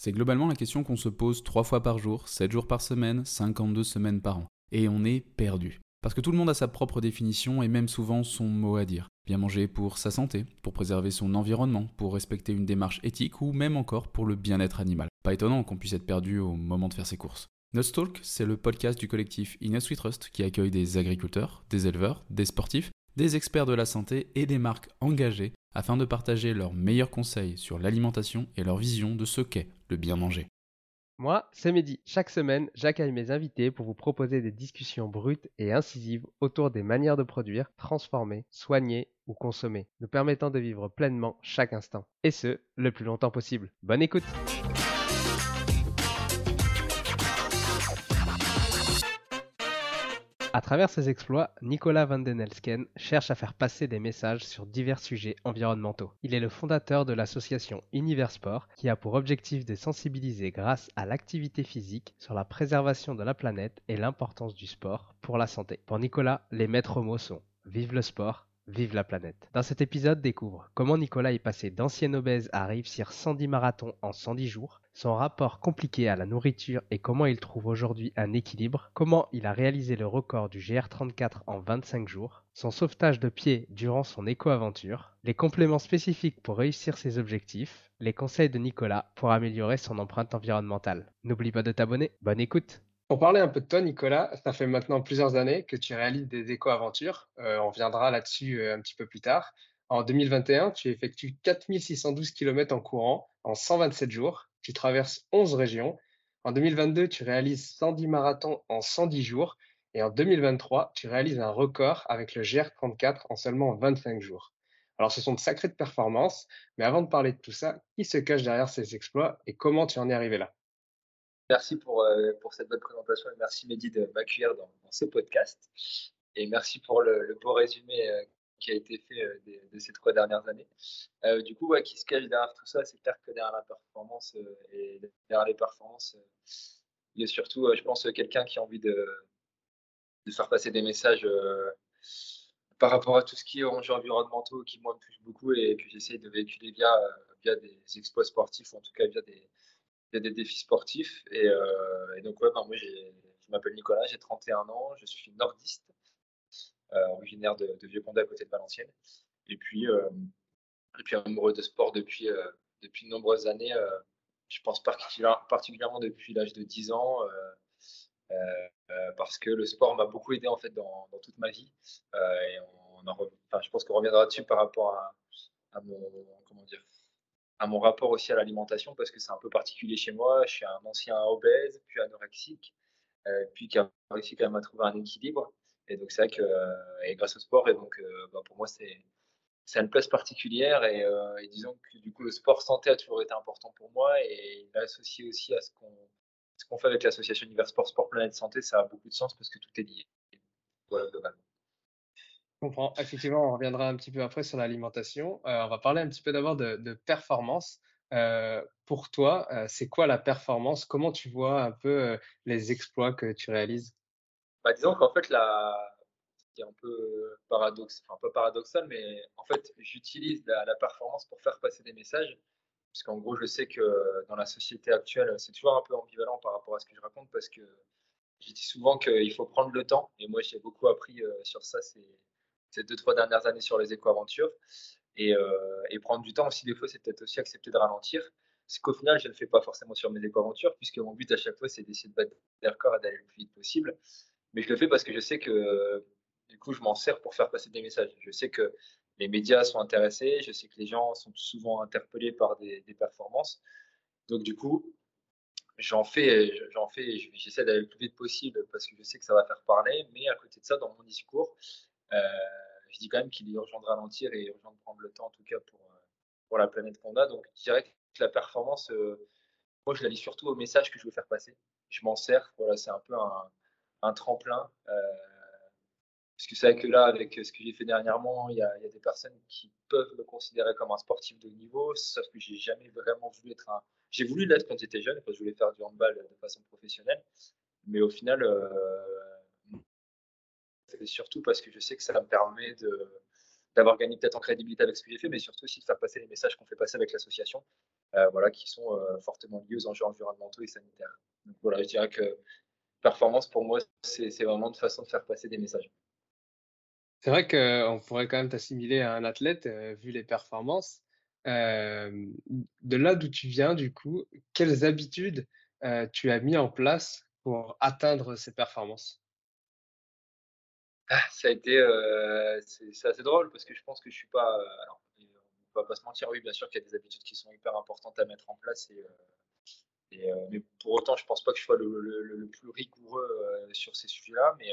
C'est globalement la question qu'on se pose 3 fois par jour, 7 jours par semaine, 52 semaines par an. Et on est perdu. Parce que tout le monde a sa propre définition et même souvent son mot à dire. Bien manger pour sa santé, pour préserver son environnement, pour respecter une démarche éthique ou même encore pour le bien-être animal. Pas étonnant qu'on puisse être perdu au moment de faire ses courses. Nutstalk, c'est le podcast du collectif Innes We Trust qui accueille des agriculteurs, des éleveurs, des sportifs, des experts de la santé et des marques engagées afin de partager leurs meilleurs conseils sur l'alimentation et leur vision de ce qu'est le bien manger. Moi, c'est Mehdi. Chaque semaine, j'accueille mes invités pour vous proposer des discussions brutes et incisives autour des manières de produire, transformer, soigner ou consommer, nous permettant de vivre pleinement chaque instant. Et ce, le plus longtemps possible. Bonne écoute À travers ses exploits, Nicolas Van den Elsken cherche à faire passer des messages sur divers sujets environnementaux. Il est le fondateur de l'association Univers Sport qui a pour objectif de sensibiliser grâce à l'activité physique sur la préservation de la planète et l'importance du sport pour la santé. Pour Nicolas, les maîtres mots sont Vive le sport, Vive la planète. Dans cet épisode, découvre comment Nicolas est passé d'ancien obèse à réussir 110 marathons en 110 jours, son rapport compliqué à la nourriture et comment il trouve aujourd'hui un équilibre, comment il a réalisé le record du GR34 en 25 jours, son sauvetage de pied durant son éco-aventure, les compléments spécifiques pour réussir ses objectifs, les conseils de Nicolas pour améliorer son empreinte environnementale. N'oublie pas de t'abonner, bonne écoute pour parler un peu de toi, Nicolas, ça fait maintenant plusieurs années que tu réalises des éco-aventures. Euh, on reviendra là-dessus euh, un petit peu plus tard. En 2021, tu effectues 4612 km en courant en 127 jours. Tu traverses 11 régions. En 2022, tu réalises 110 marathons en 110 jours. Et en 2023, tu réalises un record avec le GR34 en seulement 25 jours. Alors, ce sont de sacrées performances. Mais avant de parler de tout ça, qui se cache derrière ces exploits et comment tu en es arrivé là? Merci pour, euh, cette bonne présentation et merci Mehdi de m'accueillir dans, ce podcast. Et merci pour le, le beau résumé euh, qui a été fait euh, de, ces trois dernières années. Euh, du coup, qui se cache derrière tout ça C'est clair que derrière la performance euh, et derrière les performances, il y a surtout, je pense, quelqu'un qui a envie de, faire passer des messages par rapport à tout ce qui est enjeux environnementaux qui, moi, beaucoup et que j'essaie de véhiculer via, des exploits sportifs ou en tout cas via des défis sportifs. Et, donc, ouais, ben, moi, je m'appelle Nicolas, j'ai 31 ans, je suis nordiste, originaire de, de Vieux-Condé à côté de Valenciennes. Et puis, euh, et puis amoureux de sport depuis, euh, depuis de nombreuses années. Euh, je pense particulièrement depuis l'âge de 10 ans. parce que le sport m'a beaucoup aidé en fait dans, dans toute ma vie. et on, en, je pense qu'on reviendra dessus par rapport à, mon comment dire à mon rapport aussi à l'alimentation parce que c'est un peu particulier chez moi. Je suis un ancien obèse, puis anorexique, euh, puis qui a réussi quand même à trouver un équilibre. Et donc c'est vrai que euh, et grâce au sport, et donc euh, bah, pour moi c'est une place particulière et, euh, et, disons que du coup le sport santé a toujours été important pour moi et il est associé aussi à ce qu'on fait avec l'association Univers Sport Sport Planète Santé, ça a beaucoup de sens parce que tout est lié. Voilà globalement. Je comprends. Effectivement, on reviendra un petit peu après sur l'alimentation. On va parler un petit peu d'abord de, performance. pour toi, c'est quoi la performance? Comment tu vois un peu les exploits que tu réalises? Bah, Disons qu'en fait, la, c'est un peu paradoxal, mais en fait, j'utilise la, performance pour faire passer des messages. Puisqu'en gros, je sais que dans la société actuelle, c'est toujours un peu ambivalent par rapport à ce que je raconte, parce que je dis souvent qu'il faut prendre le temps. Et moi, j'ai beaucoup appris sur ça ces, ces deux, trois dernières années sur les éco-aventures. Et, euh, et, prendre du temps aussi, des fois, c'est peut-être aussi accepter de ralentir. Ce qu'au final, je ne fais pas forcément sur mes éco-aventures, puisque mon but à chaque fois, c'est d'essayer de battre des records et d'aller le plus vite possible. Mais je le fais parce que je sais que du coup, je m'en sers pour faire passer des messages. Je sais que les médias sont intéressés, je sais que les gens sont souvent interpellés par des, performances. Donc, du coup, j'en fais, j'en fais, j'essaie d'aller le plus vite possible parce que je sais que ça va faire parler. Mais à côté de ça, dans mon discours, euh, je dis quand même qu'il est urgent de ralentir et urgent de prendre le temps, en tout cas pour, pour la planète qu'on a. Donc, je dirais que la performance, euh, moi, je la lis surtout au message que je veux faire passer. Je m'en sers. Voilà, c'est un peu un, un tremplin. Euh, parce que c'est vrai que là, avec ce que j'ai fait dernièrement, il y, a, des personnes qui peuvent me considérer comme un sportif de niveau, sauf que j'ai jamais vraiment voulu être un. J'ai voulu l'être quand j'étais jeune, quand je voulais faire du handball de façon professionnelle, mais au final, euh, c'est surtout parce que je sais que ça me permet de, d'avoir gagné peut-être en crédibilité avec ce que j'ai fait, mais surtout aussi de faire passer les messages qu'on fait passer avec l'association, euh, voilà, qui sont fortement liés aux enjeux environnementaux et sanitaires. Donc voilà, je dirais que performance pour moi, c'est, vraiment une façon de faire passer des messages. C'est vrai qu'on pourrait quand même t'assimiler à un athlète, euh, vu les performances. Euh, de là d'où tu viens, du coup, quelles habitudes euh, tu as mis en place pour atteindre ces performances? Ah, Ça a été, c'est assez drôle parce que je pense que je suis pas. alors, on va pas se mentir, oui, bien sûr qu'il y a des habitudes qui sont hyper importantes à mettre en place et, et mais pour autant, je pense pas que je sois le, le, le plus rigoureux sur ces sujets-là, mais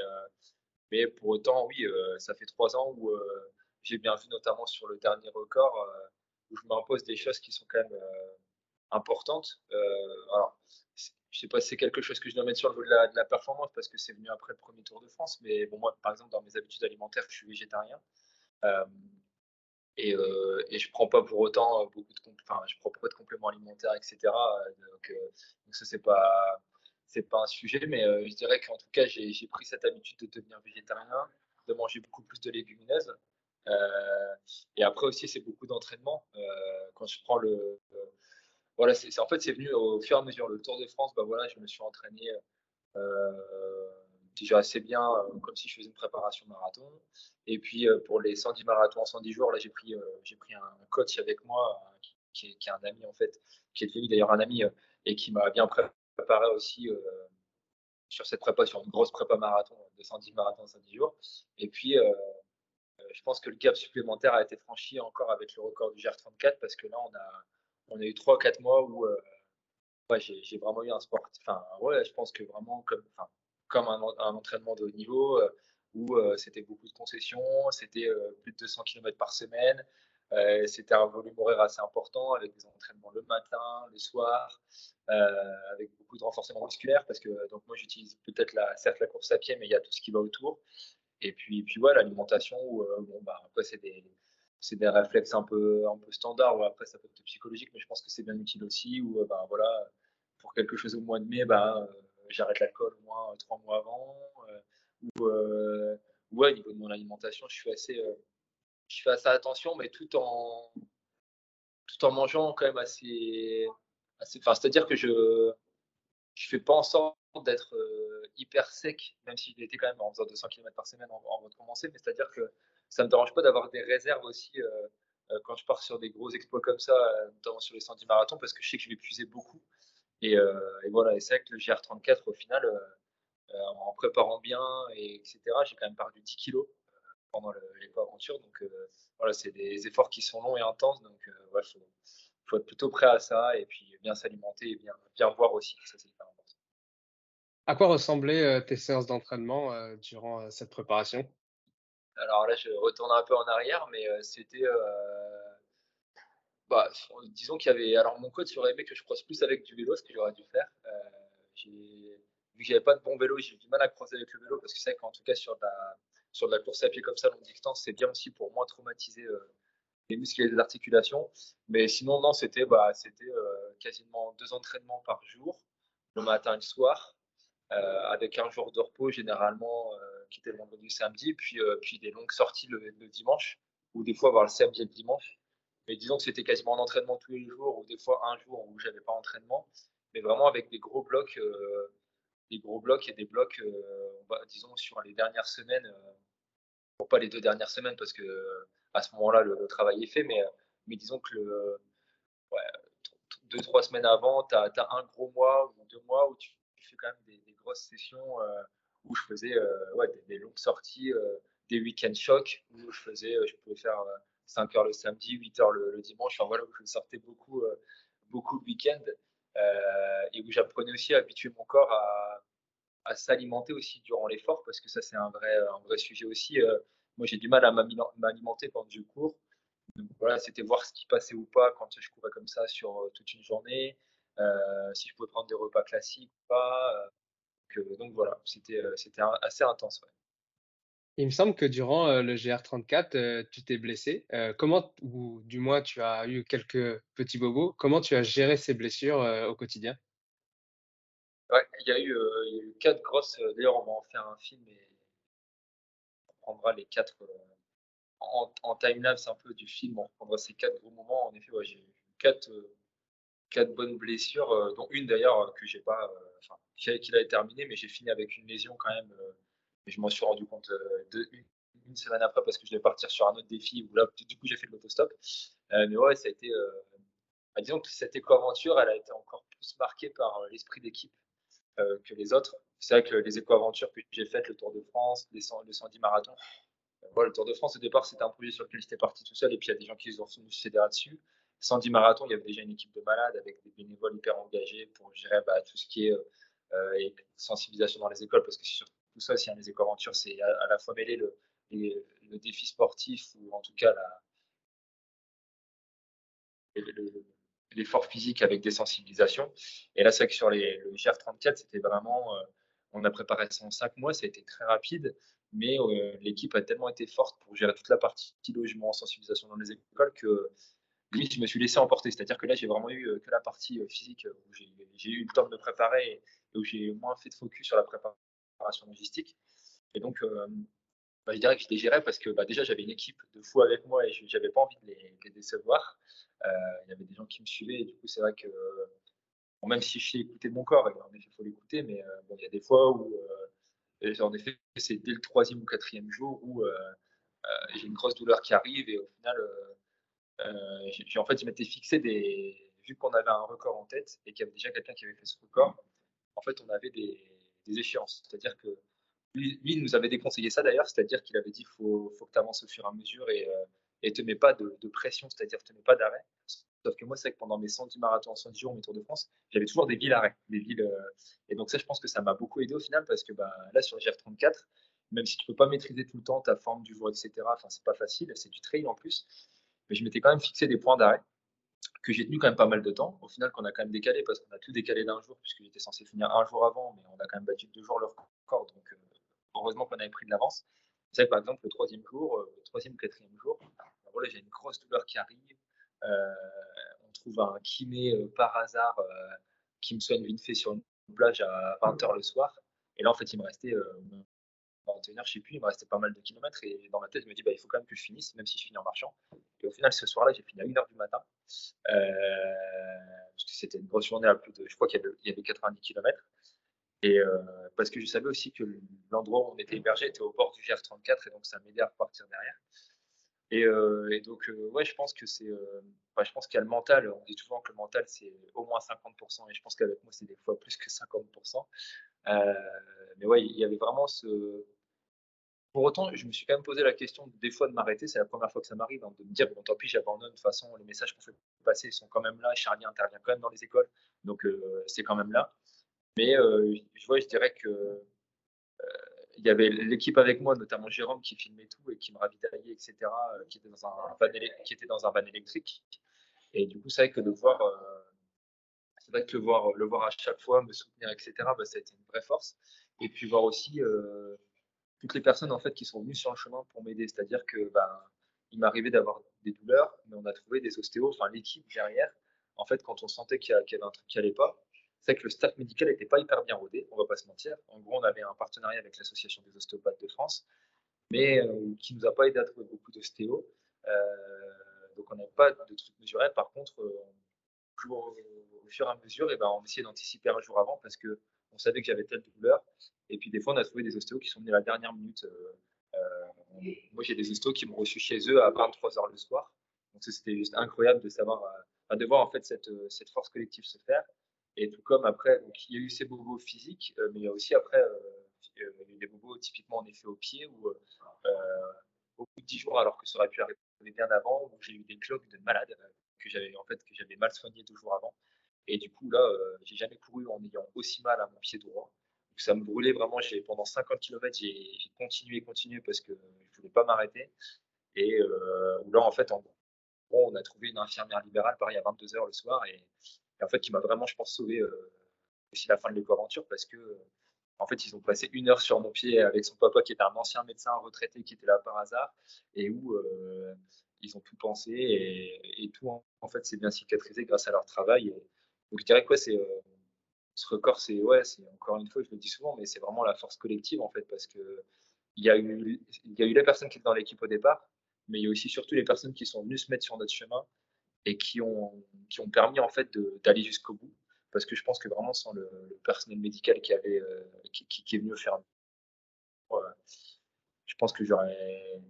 mais pour autant, oui, euh, ça fait trois ans où euh, j'ai bien vu, notamment sur le dernier record, euh, où je m'impose des choses qui sont quand même importantes. alors, je sais pas si c'est quelque chose que je dois mettre sur le de la, de la performance parce que c'est venu après le premier Tour de France. Mais bon, moi, par exemple, dans mes habitudes alimentaires, je suis végétarien. Euh, et, euh, et je prends pas pour autant beaucoup de, enfin, je prends pas de compléments alimentaires, etc. Donc, euh, donc ça, c'est pas, c'est pas un sujet, mais euh, je dirais qu'en tout cas, j'ai pris cette habitude de devenir végétarien, de manger beaucoup plus de légumineuses. Euh, et après aussi, c'est beaucoup d'entraînement. Euh, quand je prends le, voilà, c'est en fait c'est venu au fur et à mesure. Le Tour de France, bah voilà, je me suis entraîné déjà assez bien, comme si je faisais une préparation marathon. Et puis pour les 110 marathons en 110 jours, là j'ai pris j'ai pris un coach avec moi qui est, qui est, un ami en fait, qui est devenu d'ailleurs un ami et qui m'a bien préparé aussi euh, sur cette prépa, sur une grosse prépa marathon de 110 marathons 110 jours. Et puis, euh, je pense que le gap supplémentaire a été franchi encore avec le record du GR34 parce que là, on a, on a eu 3-4 mois où euh, ouais, j'ai vraiment eu un sport. Enfin, ouais, je pense que vraiment comme, comme un, entraînement de haut niveau où c'était beaucoup de concessions, c'était plus de 200 km par semaine. Euh, c'était un volume horaire assez important avec des entraînements le matin, le soir, euh, avec beaucoup de renforcement musculaire parce que donc moi j'utilise peut-être la, certes la course à pied, mais il y a tout ce qui va autour. Et puis, puis voilà, l'alimentation, euh, bon, bah, après c'est des, c'est des réflexes un peu, un peu standards. après, ça peut être psychologique, mais je pense que c'est bien utile aussi. Ou bah, voilà, pour quelque chose au mois de mai, bah, j'arrête l'alcool au moins trois mois avant. ou ouais, au niveau de mon alimentation, je suis assez, je fais assez attention, mais tout en, tout en mangeant quand même assez. assez c'est-à-dire que je je fais pas en sorte d'être euh, hyper sec, même si j'étais quand même en faisant 200 km par semaine avant de commencer, mais c'est-à-dire que ça me dérange pas d'avoir des réserves aussi euh, euh, quand je pars sur des gros exploits comme ça, notamment sur les 110 marathons, parce que je sais que je vais puiser beaucoup. Et, et voilà, et c'est vrai que le GR34, au final, en préparant bien, et etc., j'ai quand même perdu 10 kilos pendant l'éco-aventure. Donc euh, voilà, c'est des efforts qui sont longs et intenses. Donc il euh, faut, être plutôt prêt à ça et puis bien s'alimenter et bien, bien boire aussi. Ça, c'est hyper important. À quoi ressemblaient euh, tes séances d'entraînement durant cette préparation? Alors là, je retourne un peu en arrière, mais c'était. Bah, disons qu'il y avait. Alors, mon coach aurait aimé que je croise plus avec du vélo, ce que j'aurais dû faire. j'ai vu que j'avais pas de bon vélo, j'ai eu du mal à croiser avec le vélo parce que c'est qu'en tout cas sur la, sur de la course à pied comme ça longue distance, c'est bien aussi pour moins traumatiser euh, des muscles et des articulations. Mais sinon, non, c'était bah, c'était quasiment deux entraînements par jour, le matin et le soir, avec un jour de repos généralement qui était le vendredi samedi, puis, puis des longues sorties le, le, dimanche, ou des fois voir le samedi et le dimanche. Mais disons que c'était quasiment en entraînement tous les jours, ou des fois un jour où j'avais pas entraînement, mais vraiment avec des gros blocs, euh, des gros blocs et des blocs, euh, disons sur les dernières semaines, euh, pas les deux dernières semaines parce que à ce moment-là le, travail est fait, mais, mais disons que le, deux trois semaines avant, tu as, un gros mois ou deux mois où tu, fais quand même des, grosses sessions où je faisais ouais, des, longues sorties, des week-end chocs où je faisais, je pouvais faire 5 heures le samedi, 8 heures le, dimanche. Enfin voilà, où je sortais beaucoup, euh, beaucoup le week-end euh, et où j'apprenais aussi à habituer mon corps à, s'alimenter aussi durant l'effort parce que ça c'est un vrai, un vrai sujet aussi. Euh, moi j'ai du mal à m'alimenter quand je cours. Donc voilà, c'était voir ce qui passait ou pas quand je courais comme ça sur toute une journée, si je pouvais prendre des repas classiques ou pas. donc voilà, c'était assez intense. Il me semble que durant euh, le GR34, euh, tu t'es blessé. Euh, comment, ou du moins tu as eu quelques petits bobos, comment tu as géré ces blessures au quotidien? Ouais, il y a eu, a quatre grosses. D'ailleurs, on va en faire un film et on prendra les quatre en, en time-lapse un peu du film. On prendra ces quatre gros moments. En effet, j'ai eu quatre, bonnes blessures, dont une d'ailleurs que j'ai pas, enfin, qui a, été terminée, mais j'ai fini avec une lésion quand même je m'en suis rendu compte euh, une, semaine après parce que je devais partir sur un autre défi où là, du coup, j'ai fait de l'autostop. Euh, mais ouais, ça a été. Euh, bah, disons que cette éco-aventure, elle a été encore plus marquée par l'esprit d'équipe que les autres. C'est vrai que les éco-aventures que j'ai faites, le Tour de France, les 100, le 110 marathons, le Tour de France, au départ, c'était un projet sur lequel j'étais parti tout seul, et puis il y a des gens qui ont venu s'aider là-dessus. 110 marathons, il y avait déjà une équipe de malades avec des bénévoles hyper engagés pour gérer bah, tout ce qui est sensibilisation dans les écoles, parce que sur tout ça, si un les éco-aventures, c'est à, la fois mêler le, le, défi sportif ou en tout cas l'effort physique avec des sensibilisations. Et là, c'est que sur les, le GR34, c'était vraiment, euh, on a préparé ça en cinq mois, ça a été très rapide, mais euh, l'équipe a tellement été forte pour gérer toute la partie logement, sensibilisation dans les écoles que lui, je me suis laissé emporter. C'est-à-dire que là, j'ai vraiment eu euh, que la partie physique où j'ai eu le temps de me préparer et où j'ai moins fait de focus sur la préparation logistique. Et donc, euh, bah, je dirais que je les gérais parce que bah, déjà, j'avais une équipe de fous avec moi et je n'avais pas envie de les, décevoir. Euh, il y avait des gens qui me suivaient et du coup, c'est vrai que même si je sais écouter mon corps, en effet, il faut l'écouter, mais euh, bon, il y a des fois où, en effet, c'est dès le troisième ou quatrième jour où j'ai une grosse douleur qui arrive et au final, en fait, je m'étais fixé des. Vu qu'on avait un record en tête et qu'il y avait déjà quelqu'un qui avait fait ce record, en fait, on avait des, des échéances. C'est-à-dire que lui, nous avait déconseillé ça d'ailleurs, c'est-à-dire qu'il avait dit faut, faut, que tu avances au fur et à mesure et ne euh, te mets pas de, pression, c'est-à-dire te mets pas d'arrêt. Sauf que moi, c'est que pendant mes 110 marathons, 110 jours, mes Tours de France, j'avais toujours des villes arrêts. Des villes, euh, et donc ça, je pense que ça m'a beaucoup aidé au final parce que bah, là, sur le GR34, même si tu peux pas maîtriser tout le temps ta forme du jour, etc., enfin, c'est pas facile, c'est du trail en plus, mais je m'étais quand même fixé des points d'arrêt que j'ai tenu quand même pas mal de temps. Au final, qu'on a quand même décalé parce qu'on a tout décalé d'un jour, puisque j'étais censé finir un jour avant, mais on a quand même battu deux jours leur record. Donc, euh, heureusement qu'on avait pris de l'avance. Vous savez, par exemple, le troisième jour, euh, le troisième quatrième jour, voilà, j'ai une grosse douleur qui arrive. Euh, on trouve un kiné par hasard qui me soigne vite fait sur une plage à 20h le soir. Et là, en fait, il me restait 21h, je sais plus, il me restait pas mal de kilomètres. Et dans ma tête, je me dis, bah, il faut quand même que je finisse, même si je finis en marchant. Et au final, ce soir-là, j'ai fini à 1h du matin. Euh, parce que c'était une grosse journée à plus de, je crois qu'il y, avait 90 km. Et euh, parce que je savais aussi que l'endroit où on était hébergé était au bord du GR34 et donc ça m'aidait à repartir derrière. Et, euh, donc, ouais, je pense que c'est, bah, je pense qu'il y a le mental. On dit souvent que le mental c'est au moins 50%, et je pense qu'avec moi c'est des fois plus que 50%. mais ouais, il y avait vraiment ce, pour autant, je me suis quand même posé la question des fois de m'arrêter. C'est la première fois que ça m'arrive, hein, de me dire bon, tant pis, j'abandonne. De toute façon, les messages qu'on fait passer sont quand même là. Charlie intervient quand même dans les écoles, donc euh, c'est quand même là. Mais euh, je vois, je dirais que euh, il y avait l'équipe avec moi, notamment Jérôme qui filmait tout et qui me ravitaillait, etc., qui était dans un van, qui était dans un van électrique. Et du coup, c'est vrai que de voir, c'est vrai que le voir, le voir à chaque fois me soutenir, etc., bah, ça a été une vraie force. Et puis voir aussi toutes les personnes en fait qui sont venues sur le chemin pour m'aider. C'est-à-dire que ben, il m'arrivait d'avoir des douleurs, mais on a trouvé des ostéos, enfin l'équipe derrière. En fait, quand on sentait qu'il y, avait un truc qui allait pas, c'est que le staff médical n'était pas hyper bien rodé, on va pas se mentir. En gros, on avait un partenariat avec l'Association des ostéopathes de France, mais euh, qui nous a pas aidé à trouver beaucoup d'ostéos. Euh, donc on n'avait pas de trucs mesurés. Par contre, euh, au, fur et à mesure, et ben, on essayait d'anticiper un jour avant parce que on savait que j'avais telle douleur. Et puis des fois, on a trouvé des ostéos qui sont venus à la dernière minute. moi, j'ai des ostéos qui m'ont reçu chez eux à 23h le soir. Donc c'était juste incroyable de savoir, de voir en fait cette, cette force collective se faire. Et tout comme après, donc, il y a eu ces bobos physiques, mais il y a aussi après des bobos typiquement en effet au pied où au bout de 10 jours, alors que ça aurait pu arriver bien avant, où j'ai eu des cloques de malade euh, que j'avais en fait mal soigné deux jours avant. Et du coup là, euh, j'ai jamais couru en ayant aussi mal à mon pied droit. Donc, ça me brûlait vraiment. Pendant 50 km, j'ai continué, continué parce que je voulais pas m'arrêter. Et euh, là, en fait, en on a trouvé une infirmière libérale, pareil à 22 h le soir, et, en fait, qui m'a vraiment, je pense, sauvé aussi la fin de l'éco-aventure parce que en fait, ils ont passé une heure sur mon pied avec son papa qui était un ancien médecin retraité qui était là par hasard et où euh, ils ont tout pensé et, tout en, fait c'est bien cicatrisé grâce à leur travail. Donc je dirais quoi, c'est euh, ce record, c'est ouais, c'est encore une fois, je le dis souvent, mais c'est vraiment la force collective en fait parce que il y a eu il y a eu les personnes qui étaient dans l'équipe au départ, mais il y a aussi surtout les personnes qui sont venues se mettre sur notre chemin et qui ont qui ont permis en fait d'aller jusqu'au bout parce que je pense que vraiment sans le, personnel médical qui avait euh, qui, est venu faire je pense que j'aurais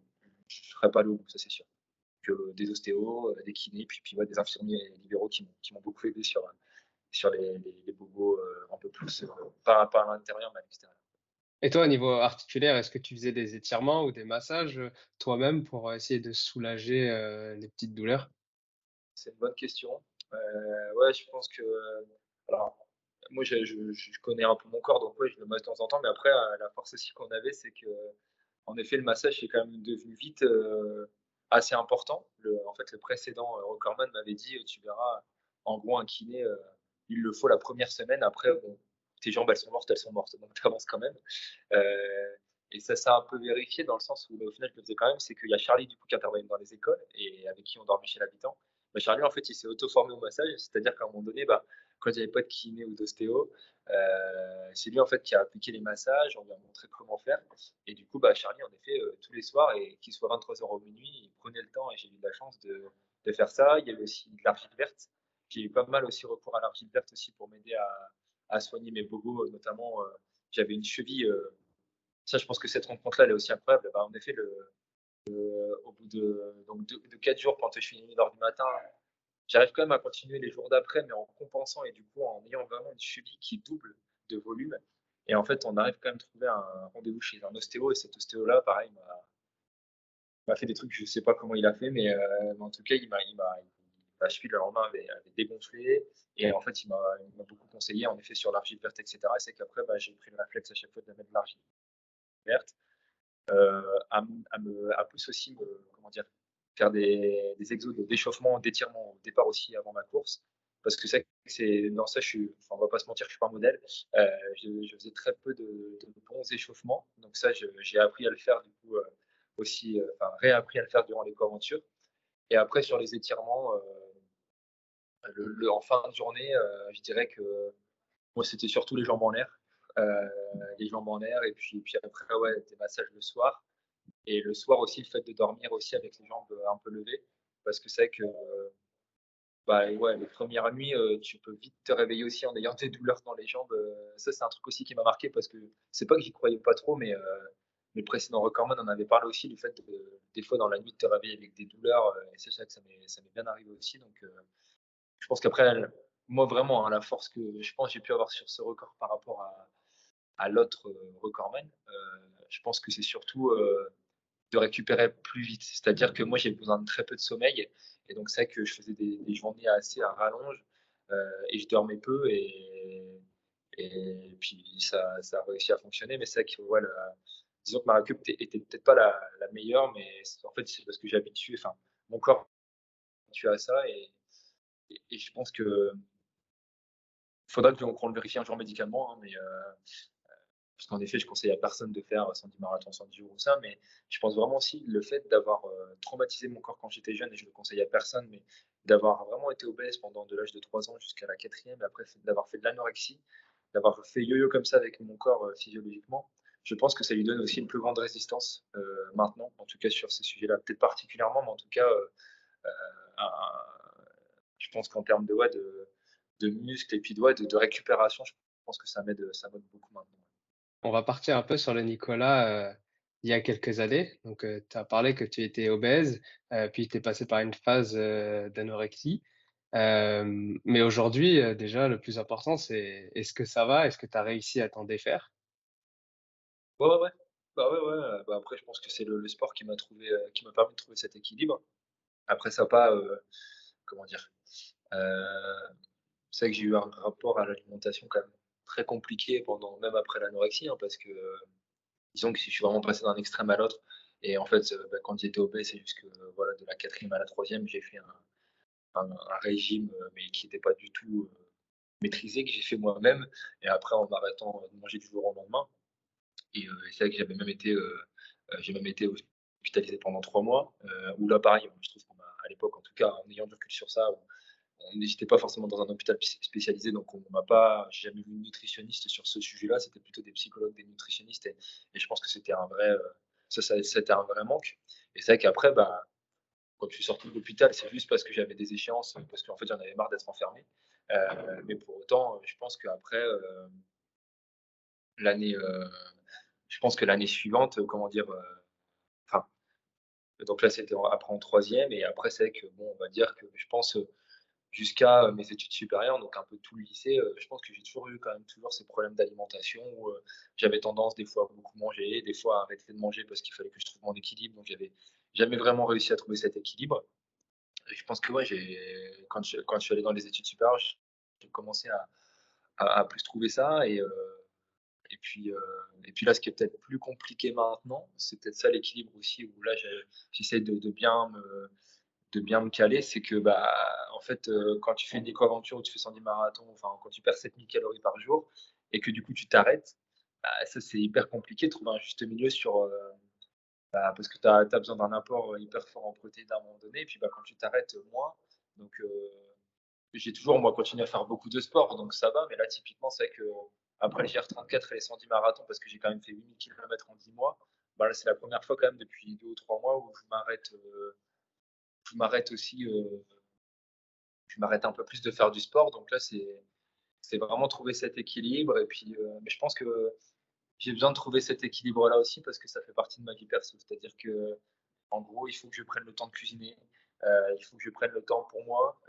je serais pas allé au ça c'est sûr. Que des ostéos euh, des kinés puis puis des infirmiers libéraux qui, m'ont beaucoup aidé sur sur les, les, bobos euh, un peu plus pas, pas à l'intérieur mais à l'extérieur et toi, au niveau articulaire, est-ce que tu faisais des étirements ou des massages toi-même pour essayer de soulager les petites douleurs? C'est une bonne question. ouais, je pense que alors, moi, je, je, connais un peu mon corps, donc ouais, je le mets de temps en temps. Mais après, euh, la force aussi qu'on avait, c'est que, en effet, le massage est quand même devenu vite euh, assez important. Le, en fait, le précédent euh, recordman m'avait dit, tu verras, en gros, un kiné, il le faut la première semaine. Après, tes jambes, elles sont mortes, elles sont mortes. Donc, tu avances quand même. et ça s'est un peu vérifié dans le sens où, au final, je le faisais quand même, c'est qu'il y a Charlie, du coup, qui intervenait dans les écoles et avec qui on dormait chez l'habitant. Bah, Charlie, en fait, il s'est auto-formé au massage, c'est-à-dire qu'à un moment donné, bah, quand il n'y avait pas de kiné ou d'ostéo, euh, c'est lui en fait qui a appliqué les massages, on lui a montré comment faire. Et du coup, bah, Charlie, en effet, euh, tous les soirs, et qu'il soit 23h au minuit, il prenait le temps et j'ai eu de la chance de, de, faire ça. Il y avait aussi de l'argile verte. J'ai eu pas mal aussi recours à verte aussi pour m'aider à, soigner mes bobos, notamment euh, j'avais une cheville. ça, je pense que cette rencontre-là, elle est aussi incroyable. Bah, en effet, au bout de, donc de, de 4 jours, quand je suis 1h du matin, J'arrive quand même à continuer les jours d'après, mais en compensant et du coup en ayant vraiment une cheville qui double de volume. Et en fait, on arrive quand même à trouver un rendez-vous chez un ostéo. Et cet ostéo-là, pareil, m'a fait des trucs, je ne sais pas comment il a fait, mais, euh, en tout cas, il m'a, la cheville le lendemain avait, avait, dégonflé. Et en fait, il m'a, beaucoup conseillé, en effet, sur l'argile verte, etc. Et c'est qu'après, bah, j'ai pris le réflexe à chaque fois de mettre de l'argile verte. Euh, à, me, à plus aussi, me, comment dire, faire des, des exos d'échauffement, d'étirement au départ aussi avant ma course. Parce que c'est dans ça, je suis, enfin, on va pas se mentir, je suis pas un modèle. Euh, je, faisais très peu de, bons échauffements. Donc ça, j'ai appris à le faire du coup euh, aussi, euh, enfin réappris à le faire durant les aventures. Et après sur les étirements, en fin de journée, je dirais que c'était surtout les jambes en l'air, les jambes en l'air et puis après ouais des massages le soir. Et le soir aussi, le fait de dormir aussi avec les jambes euh, un peu levées, parce que c'est que bah, les premières nuits, euh, tu peux vite te réveiller aussi en ayant des douleurs dans les jambes. Euh, ça, c'est un truc aussi qui m'a marqué parce que c'est pas que j'y croyais pas trop, mais le précédent recordman en avait parlé aussi, du fait de, des fois dans la nuit de te réveiller avec des douleurs. et c'est ça que ça m'est bien arrivé aussi. Donc, je pense qu'après, moi vraiment, hein, la force que je pense j'ai pu avoir sur ce record par rapport à, à l'autre recordman, je pense que c'est surtout de récupérer plus vite. C'est-à-dire que moi, j'ai besoin de très peu de sommeil. Et donc, c'est que je faisais des, journées assez à rallonge euh, et je dormais peu. Et, puis, ça, ça, a réussi à fonctionner. Mais c'est vrai que, voilà, disons que ma récup était peut-être pas la, meilleure, mais en fait, c'est parce que j'ai habitué, enfin, mon corps habitué à ça. Et, et, je pense que faudra qu'on le vérifie un jour médicalement. Hein, mais euh, parce qu'en effet, je conseille à personne de faire 110 marathons 110 jours ou ça, mais je pense vraiment aussi le fait d'avoir traumatisé mon corps quand j'étais jeune, et je le conseille à personne, mais d'avoir vraiment été obèse pendant de l'âge de 3 ans jusqu'à la quatrième, et après d'avoir fait de l'anorexie, d'avoir fait yo-yo comme ça avec mon corps physiologiquement, je pense que ça lui donne aussi une plus grande résistance maintenant, en tout cas sur ces sujets-là, peut-être particulièrement, mais en tout cas, je pense qu'en termes de, ouais, de, de muscles et puis de, de, récupération, je pense que ça m'aide beaucoup maintenant. On va partir un peu sur le Nicolas il y a quelques années. Donc, tu as parlé que tu étais obèse, puis tu es passé par une phase d'anorexie. mais aujourd'hui, déjà, le plus important, c'est est-ce que ça va? Est-ce que tu as réussi à t'en défaire? Ouais, ouais, ouais. Bah ouais, ouais. Bah après, je pense que c'est le, sport qui m'a trouvé, qui m'a permis de trouver cet équilibre. Après, ça n'a pas, comment dire, c'est vrai que j'ai eu un rapport à l'alimentation quand même très compliqué pendant, même après l'anorexie, hein, parce que disons que si je suis vraiment passé d'un extrême à l'autre, et en fait, bah, quand j'étais obèse, c'est juste que voilà, de la quatrième à la troisième, j'ai fait un, régime, mais qui n'était pas du tout maîtrisé, que j'ai fait moi-même, et après en m'arrêtant de manger du jour au lendemain. Et c'est vrai que j'avais même été, j'ai même été hospitalisé pendant trois mois, où là, pareil, je trouve qu'à l'époque, en tout cas, en ayant du recul sur ça, on n'hésitait pas forcément dans un hôpital spécialisé, donc on m'a pas, jamais vu une nutritionniste sur ce sujet-là. C'était plutôt des psychologues, des nutritionnistes, et, je pense que c'était un vrai, ça, c'était un vrai manque. Et c'est vrai qu'après, bah, quand je suis sorti de l'hôpital, c'est juste parce que j'avais des échéances, parce qu'en fait, j'en avais marre d'être enfermé. mais pour autant, je pense qu'après l'année, je pense que l'année suivante, comment dire, donc là, c'était après en troisième, et après, c'est que bon, on va dire que je pense jusqu'à mes études supérieures, donc un peu tout le lycée, je pense que j'ai toujours eu quand même toujours ces problèmes d'alimentation où j'avais tendance des fois à beaucoup manger, des fois à arrêter de manger parce qu'il fallait que je trouve mon équilibre. Donc j'avais jamais vraiment réussi à trouver cet équilibre. Je pense que ouais, quand je, quand je suis allé dans les études supérieures, j'ai commencé à, à, plus trouver ça et et puis, et puis là, ce qui est peut-être plus compliqué maintenant, c'est peut-être ça l'équilibre aussi, où là, j'essaie de, bien me, de bien me caler, c'est que bah, en fait, euh, quand tu fais une éco-aventure ou tu fais 110 marathons, enfin, quand tu perds 7000 calories par jour et que du coup tu t'arrêtes, bah, ça c'est hyper compliqué de trouver un juste milieu sur. Euh, bah, parce que tu as, besoin d'un apport hyper fort en protéines à un moment donné, et puis bah, quand tu t'arrêtes, moins. Donc, euh, j'ai toujours, moi, continué à faire beaucoup de sport, donc ça va, mais là, typiquement, c'est que après les GR34 et les 110 marathons, parce que j'ai quand même fait 8000 km en 10 mois, bah, c'est la première fois quand même depuis deux ou trois mois où je m'arrête je m'arrête aussi, euh, je m'arrête un peu plus de faire du sport. Donc là, c'est, c'est vraiment trouver cet équilibre. Et puis, euh, mais je pense que j'ai besoin de trouver cet équilibre-là aussi parce que ça fait partie de ma vie perso. C'est-à-dire que, en gros, il faut que je prenne le temps de cuisiner. Euh, il faut que je prenne le temps pour moi,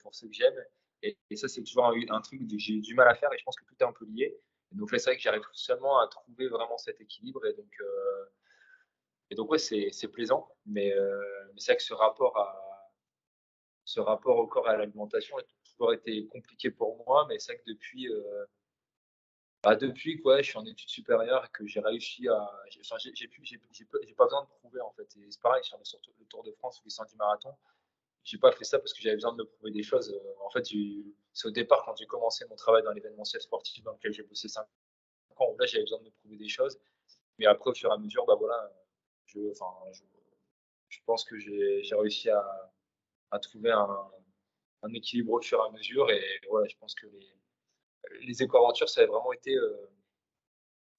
pour ceux que j'aime. Et, ça, c'est toujours un, truc que j'ai du mal à faire et je pense que tout est un peu lié. donc c'est vrai que j'arrive seulement à trouver vraiment cet équilibre. Et donc, et donc, ouais, c'est plaisant, mais, euh, mais c'est vrai que ce rapport, à, ce rapport au corps et à l'alimentation a toujours été compliqué pour moi, mais c'est vrai que depuis, euh, bah depuis quoi, je suis en études supérieures et que j'ai réussi à. Enfin, j'ai pas besoin de prouver en fait. Et c'est pareil, sur le, Tour de France ou les 110 marathons, j'ai pas fait ça parce que j'avais besoin de me prouver des choses. En fait, c'est au départ quand j'ai commencé mon travail dans l'événementiel sportif dans lequel j'ai bossé 5 ans, là j'avais besoin de me prouver des choses. Mais après, au fur et à mesure, bah voilà je, enfin, je, pense que j'ai réussi à, à trouver un, un, équilibre au fur et à mesure. Et voilà, je pense que les, les éco-aventures, ça a vraiment été euh,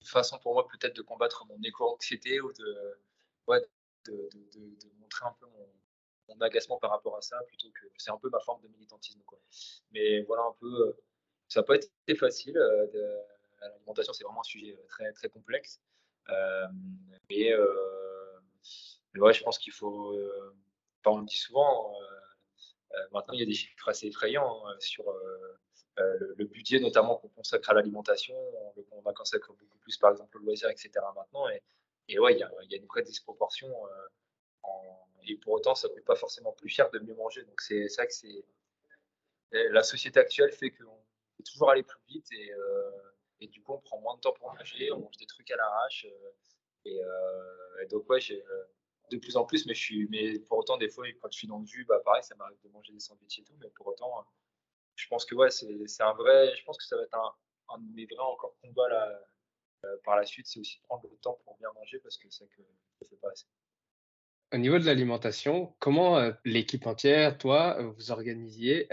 une façon pour moi peut-être de combattre mon éco-anxiété ou de, ouais, de, de, de, montrer un peu mon, mon, agacement par rapport à ça, plutôt que c'est un peu ma forme de militantisme. Quoi. Mais voilà un peu, euh, ça n'a pas été facile. Euh, l'alimentation, c'est vraiment un sujet très, très complexe. mais mais ouais, je pense qu'il faut. Euh, on le dit souvent, euh, euh, maintenant il y a des chiffres assez effrayants hein, sur le, budget, notamment qu'on consacre à l'alimentation. On, va consacrer beaucoup plus, par exemple, au loisir, etc. maintenant. Et, et ouais, il y a, une vraie disproportion. Et pour autant, ça ne coûte pas forcément plus cher de mieux manger. Donc c'est ça que c'est. La société actuelle fait qu'on peut toujours aller plus vite et, et, du coup, on prend moins de temps pour manger, on mange des trucs à l'arrache. Et, et, donc, ouais, de plus en plus, mais, je suis, mais pour autant, des fois, quand je suis dans le jus, bah, pareil, ça m'arrive de manger des sandwichs et tout, mais pour autant, je pense que ouais, c'est un vrai, je pense que ça va être un, un de mes vrais encore combats là, par la suite, c'est aussi prendre le temps pour bien manger parce que c'est que je ne fais pas assez. Au niveau de l'alimentation, comment l'équipe entière, toi, vous organisiez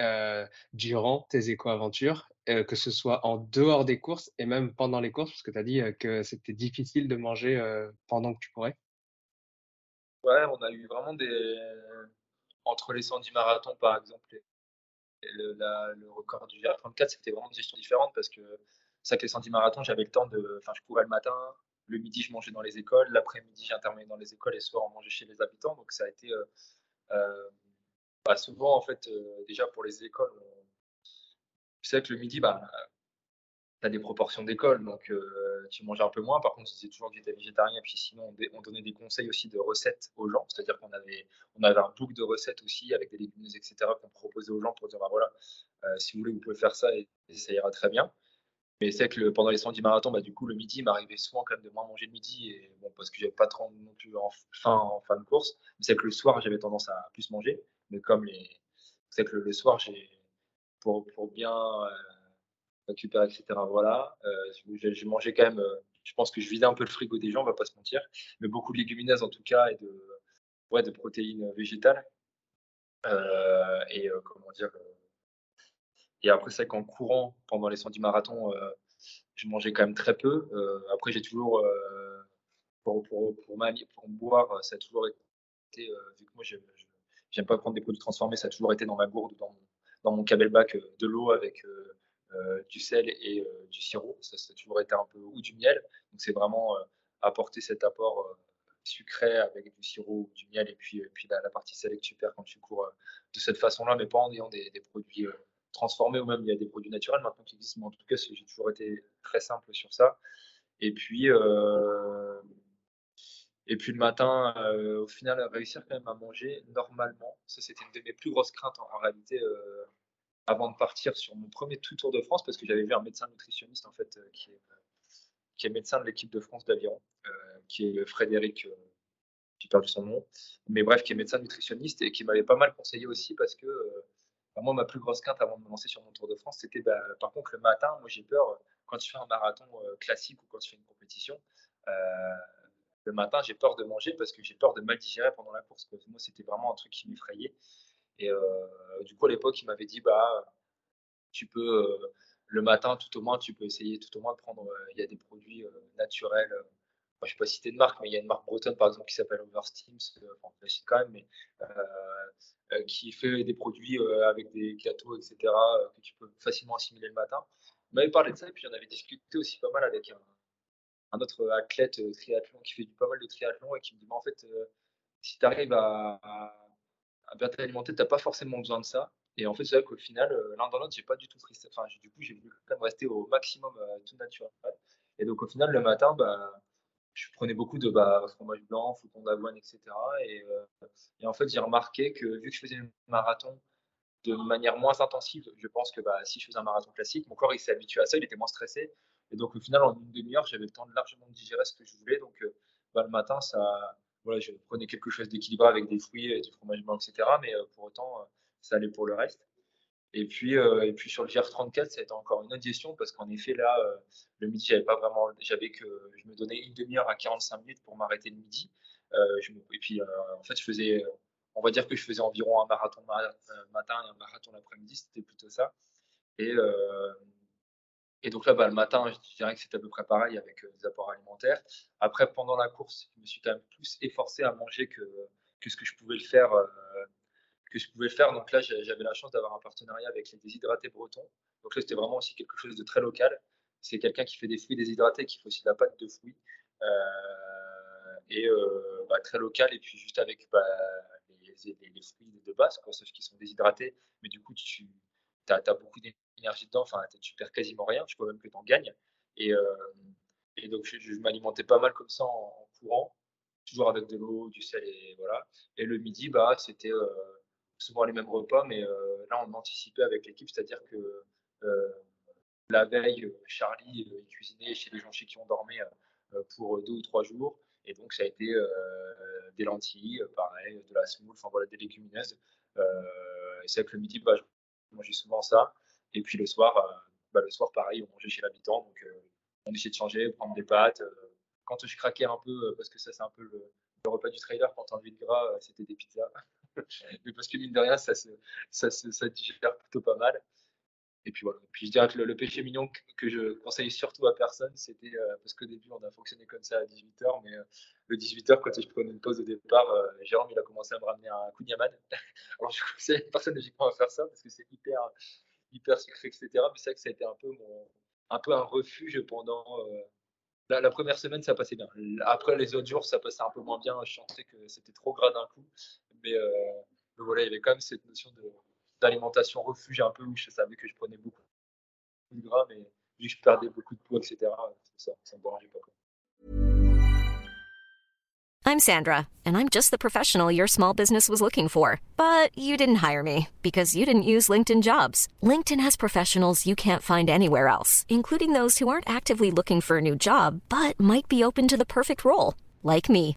durant tes éco-aventures, que ce soit en dehors des courses et même pendant les courses, parce que tu as dit que c'était difficile de manger pendant que tu courais Ouais, on a eu vraiment des. Entre les 110 marathons, par exemple, et le, record du GR34, c'était vraiment une gestion différente parce que c'est que les 110 marathons, j'avais le temps de. Enfin, je courais le matin, le midi, je mangeais dans les écoles, l'après-midi, j'intervenais dans les écoles et le soir, on mangeait chez les habitants. Donc, ça a été. Euh, euh, bah, souvent, en fait, euh, déjà pour les écoles, on... sais que le midi, bah, tu as des proportions d'école, donc tu mangeais un peu moins. Par contre, c'est toujours que j'étais végétarien. Et puis sinon, on, donnait des conseils aussi de recettes aux gens. C'est-à-dire qu'on avait, on avait un book de recettes aussi avec des légumineuses, etc., qu'on proposait aux gens pour dire, bah, voilà, si vous voulez, vous pouvez faire ça et ça ira très bien. Mais c'est que pendant les 110 marathons, bah, du coup, le midi m'arrivait souvent quand même de moins manger le midi, et, bon, parce que j'avais pas trop non plus en faim en fin de course. Mais c'est que le soir, j'avais tendance à plus manger. Mais comme les. C'est que le, soir, j'ai pour, pour bien euh, récupérer, etc. Voilà. Euh, j'ai mangé quand même. Euh, je pense que je vidais un peu le frigo des gens, on va pas se mentir. Mais beaucoup de légumineuses en tout cas, et de, ouais, de protéines végétales. et comment dire et après, c'est qu'en courant, pendant les 110 marathons, euh, je mangeais quand même très peu. Euh, après, j'ai toujours, euh, pour, pour, pour, pour, boire, ça a toujours été, vu que moi, j'aime pas prendre des produits transformés, ça a toujours été dans ma gourde, dans mon, dans mon de l'eau avec du sel et du sirop. Ça, a toujours été un peu, ou du miel. Donc, c'est vraiment apporter cet apport sucré avec du sirop du miel et puis, puis la, partie salée que tu perds quand tu cours de cette façon-là, mais pas en ayant des produits transformé ou même il y a des produits naturels maintenant qui existent, mais en tout cas, j'ai toujours été très simple sur ça. Et puis, euh, et puis le matin, euh, au final, réussir quand même à manger normalement, ça c'était une de mes plus grosses craintes en, réalité euh, avant de partir sur mon premier tout Tour de France, parce que j'avais vu un médecin nutritionniste en fait qui est, qui est médecin de l'équipe de France d'aviron, qui est Frédéric j'ai perdu son nom, mais bref, qui est médecin nutritionniste et qui m'avait pas mal conseillé aussi parce que moi, ma plus grosse crainte avant de me lancer sur mon Tour de France, c'était bah, par contre le matin, moi j'ai peur, quand tu fais un marathon euh, classique ou quand tu fais une compétition, euh, le matin j'ai peur de manger parce que j'ai peur de mal digérer pendant la course. Moi, c'était vraiment un truc qui m'effrayait. Et euh, du coup, à l'époque, il m'avait dit, bah, tu peux, le matin, tout au moins, tu peux essayer tout au moins de prendre, il y a des produits naturels je ne vais pas citer de marque, mais il y a une marque bretonne par exemple qui s'appelle Oversteams, enfin, la cite quand même, mais euh, qui fait des produits euh, avec des gâteaux, etc., euh, que tu peux facilement assimiler le matin. On m'avait parlé de ça et puis j'en avais discuté aussi pas mal avec un, autre athlète triathlon qui fait du pas mal de triathlon et qui me dit, en fait, si tu arrives à, bien t'alimenter, tu n'as pas forcément besoin de ça. Et en fait, c'est vrai qu'au final, l'un dans l'autre, j'ai pas du tout pris Enfin, du coup, j'ai voulu quand même rester au maximum tout naturel. Et donc, au final, le matin, bah, je prenais beaucoup de bah, fromage blanc, fouton d'avoine, etc. Et, euh, et, en fait, j'ai remarqué que vu que je faisais un marathon de manière moins intensive, je pense que bah, si je faisais un marathon classique, mon corps il s'est habitué à ça, il était moins stressé. Et donc au final, en une demi-heure, j'avais le temps de largement digérer ce que je voulais. Donc euh, bah, le matin, ça, voilà, je prenais quelque chose d'équilibré avec des fruits et du fromage blanc, etc. Mais euh, pour autant, ça allait pour le reste. Et puis, euh, et puis sur le GR34, ça a été encore une autre gestion parce qu'en effet, là, euh, le midi, j'avais pas vraiment, j'avais que, je me donnais une demi-heure à 45 minutes pour m'arrêter le midi. Euh, et puis, en fait, je faisais, on va dire que je faisais environ un marathon matin et un marathon l'après-midi, c'était plutôt ça. Et, et donc là, bah, le matin, je dirais que c'était à peu près pareil avec des apports alimentaires. Après, pendant la course, je me suis quand même plus efforcé à manger que, que ce que je pouvais le faire que je pouvais faire. Donc là, j'avais la chance d'avoir un partenariat avec les déshydratés bretons. Donc là, c'était vraiment aussi quelque chose de très local. C'est quelqu'un qui fait des fruits déshydratés, qui fait aussi de la pâte de fruits. Euh, et euh, bah, très local. Et puis juste avec bah, les, fruits de base, quoi, ceux qui sont déshydratés. Mais du coup, tu as, beaucoup d'énergie dedans. Enfin, tu perds quasiment rien. Je crois même que tu en gagnes. Et, euh, et donc, je, m'alimentais pas mal comme ça en, courant toujours avec de l'eau, du sel et voilà. Et le midi, bah, c'était souvent les mêmes repas, mais euh, là, on anticipait avec l'équipe, c'est-à-dire que euh, la veille, Charlie euh, cuisinait chez les gens chez qui on dormait pour deux ou trois jours. Et donc, ça a été des lentilles, pareil, de la semoule, enfin voilà, des légumineuses. et c'est que le midi, bah, je mangeais souvent ça. Et puis le soir, bah, le soir, pareil, on mangeait chez l'habitant. Donc, on essayait de changer, prendre des pâtes. quand je craquais un peu, parce que ça c'est un peu le, repas du trailer, quand on envie de gras, c'était des pizzas. Mais parce que mine de rien, ça se, ça, digère plutôt pas mal. Et puis voilà. Puis je dirais que le, péché mignon que, je conseille surtout à personne, c'était euh, parce qu'au début on a fonctionné comme ça à 18h, mais euh, le 18h quand je prenais une pause au départ, euh, Jérôme il a commencé à me ramener un coup de yaman. Alors je conseille personne logiquement à faire ça parce que c'est hyper hyper sucré etc. Mais c'est vrai que ça a été un peu mon un peu un refuge pendant la, la, première semaine ça passait bien. Après les autres jours ça passait un peu moins bien. Je sentais que c'était trop gras d'un coup, mais, mais voilà il y avait quand même cette notion d'alimentation refuge un peu où je savais que je prenais beaucoup de gras, mais vu que je perdais beaucoup de poids, etc., ça, me dérangeait pas. I'm Sandra, and I'm just the professional your small business was looking for. But you didn't hire me because you didn't use LinkedIn jobs. LinkedIn has professionals you can't find anywhere else, including those who aren't actively looking for a new job, but might be open to the perfect role, like me.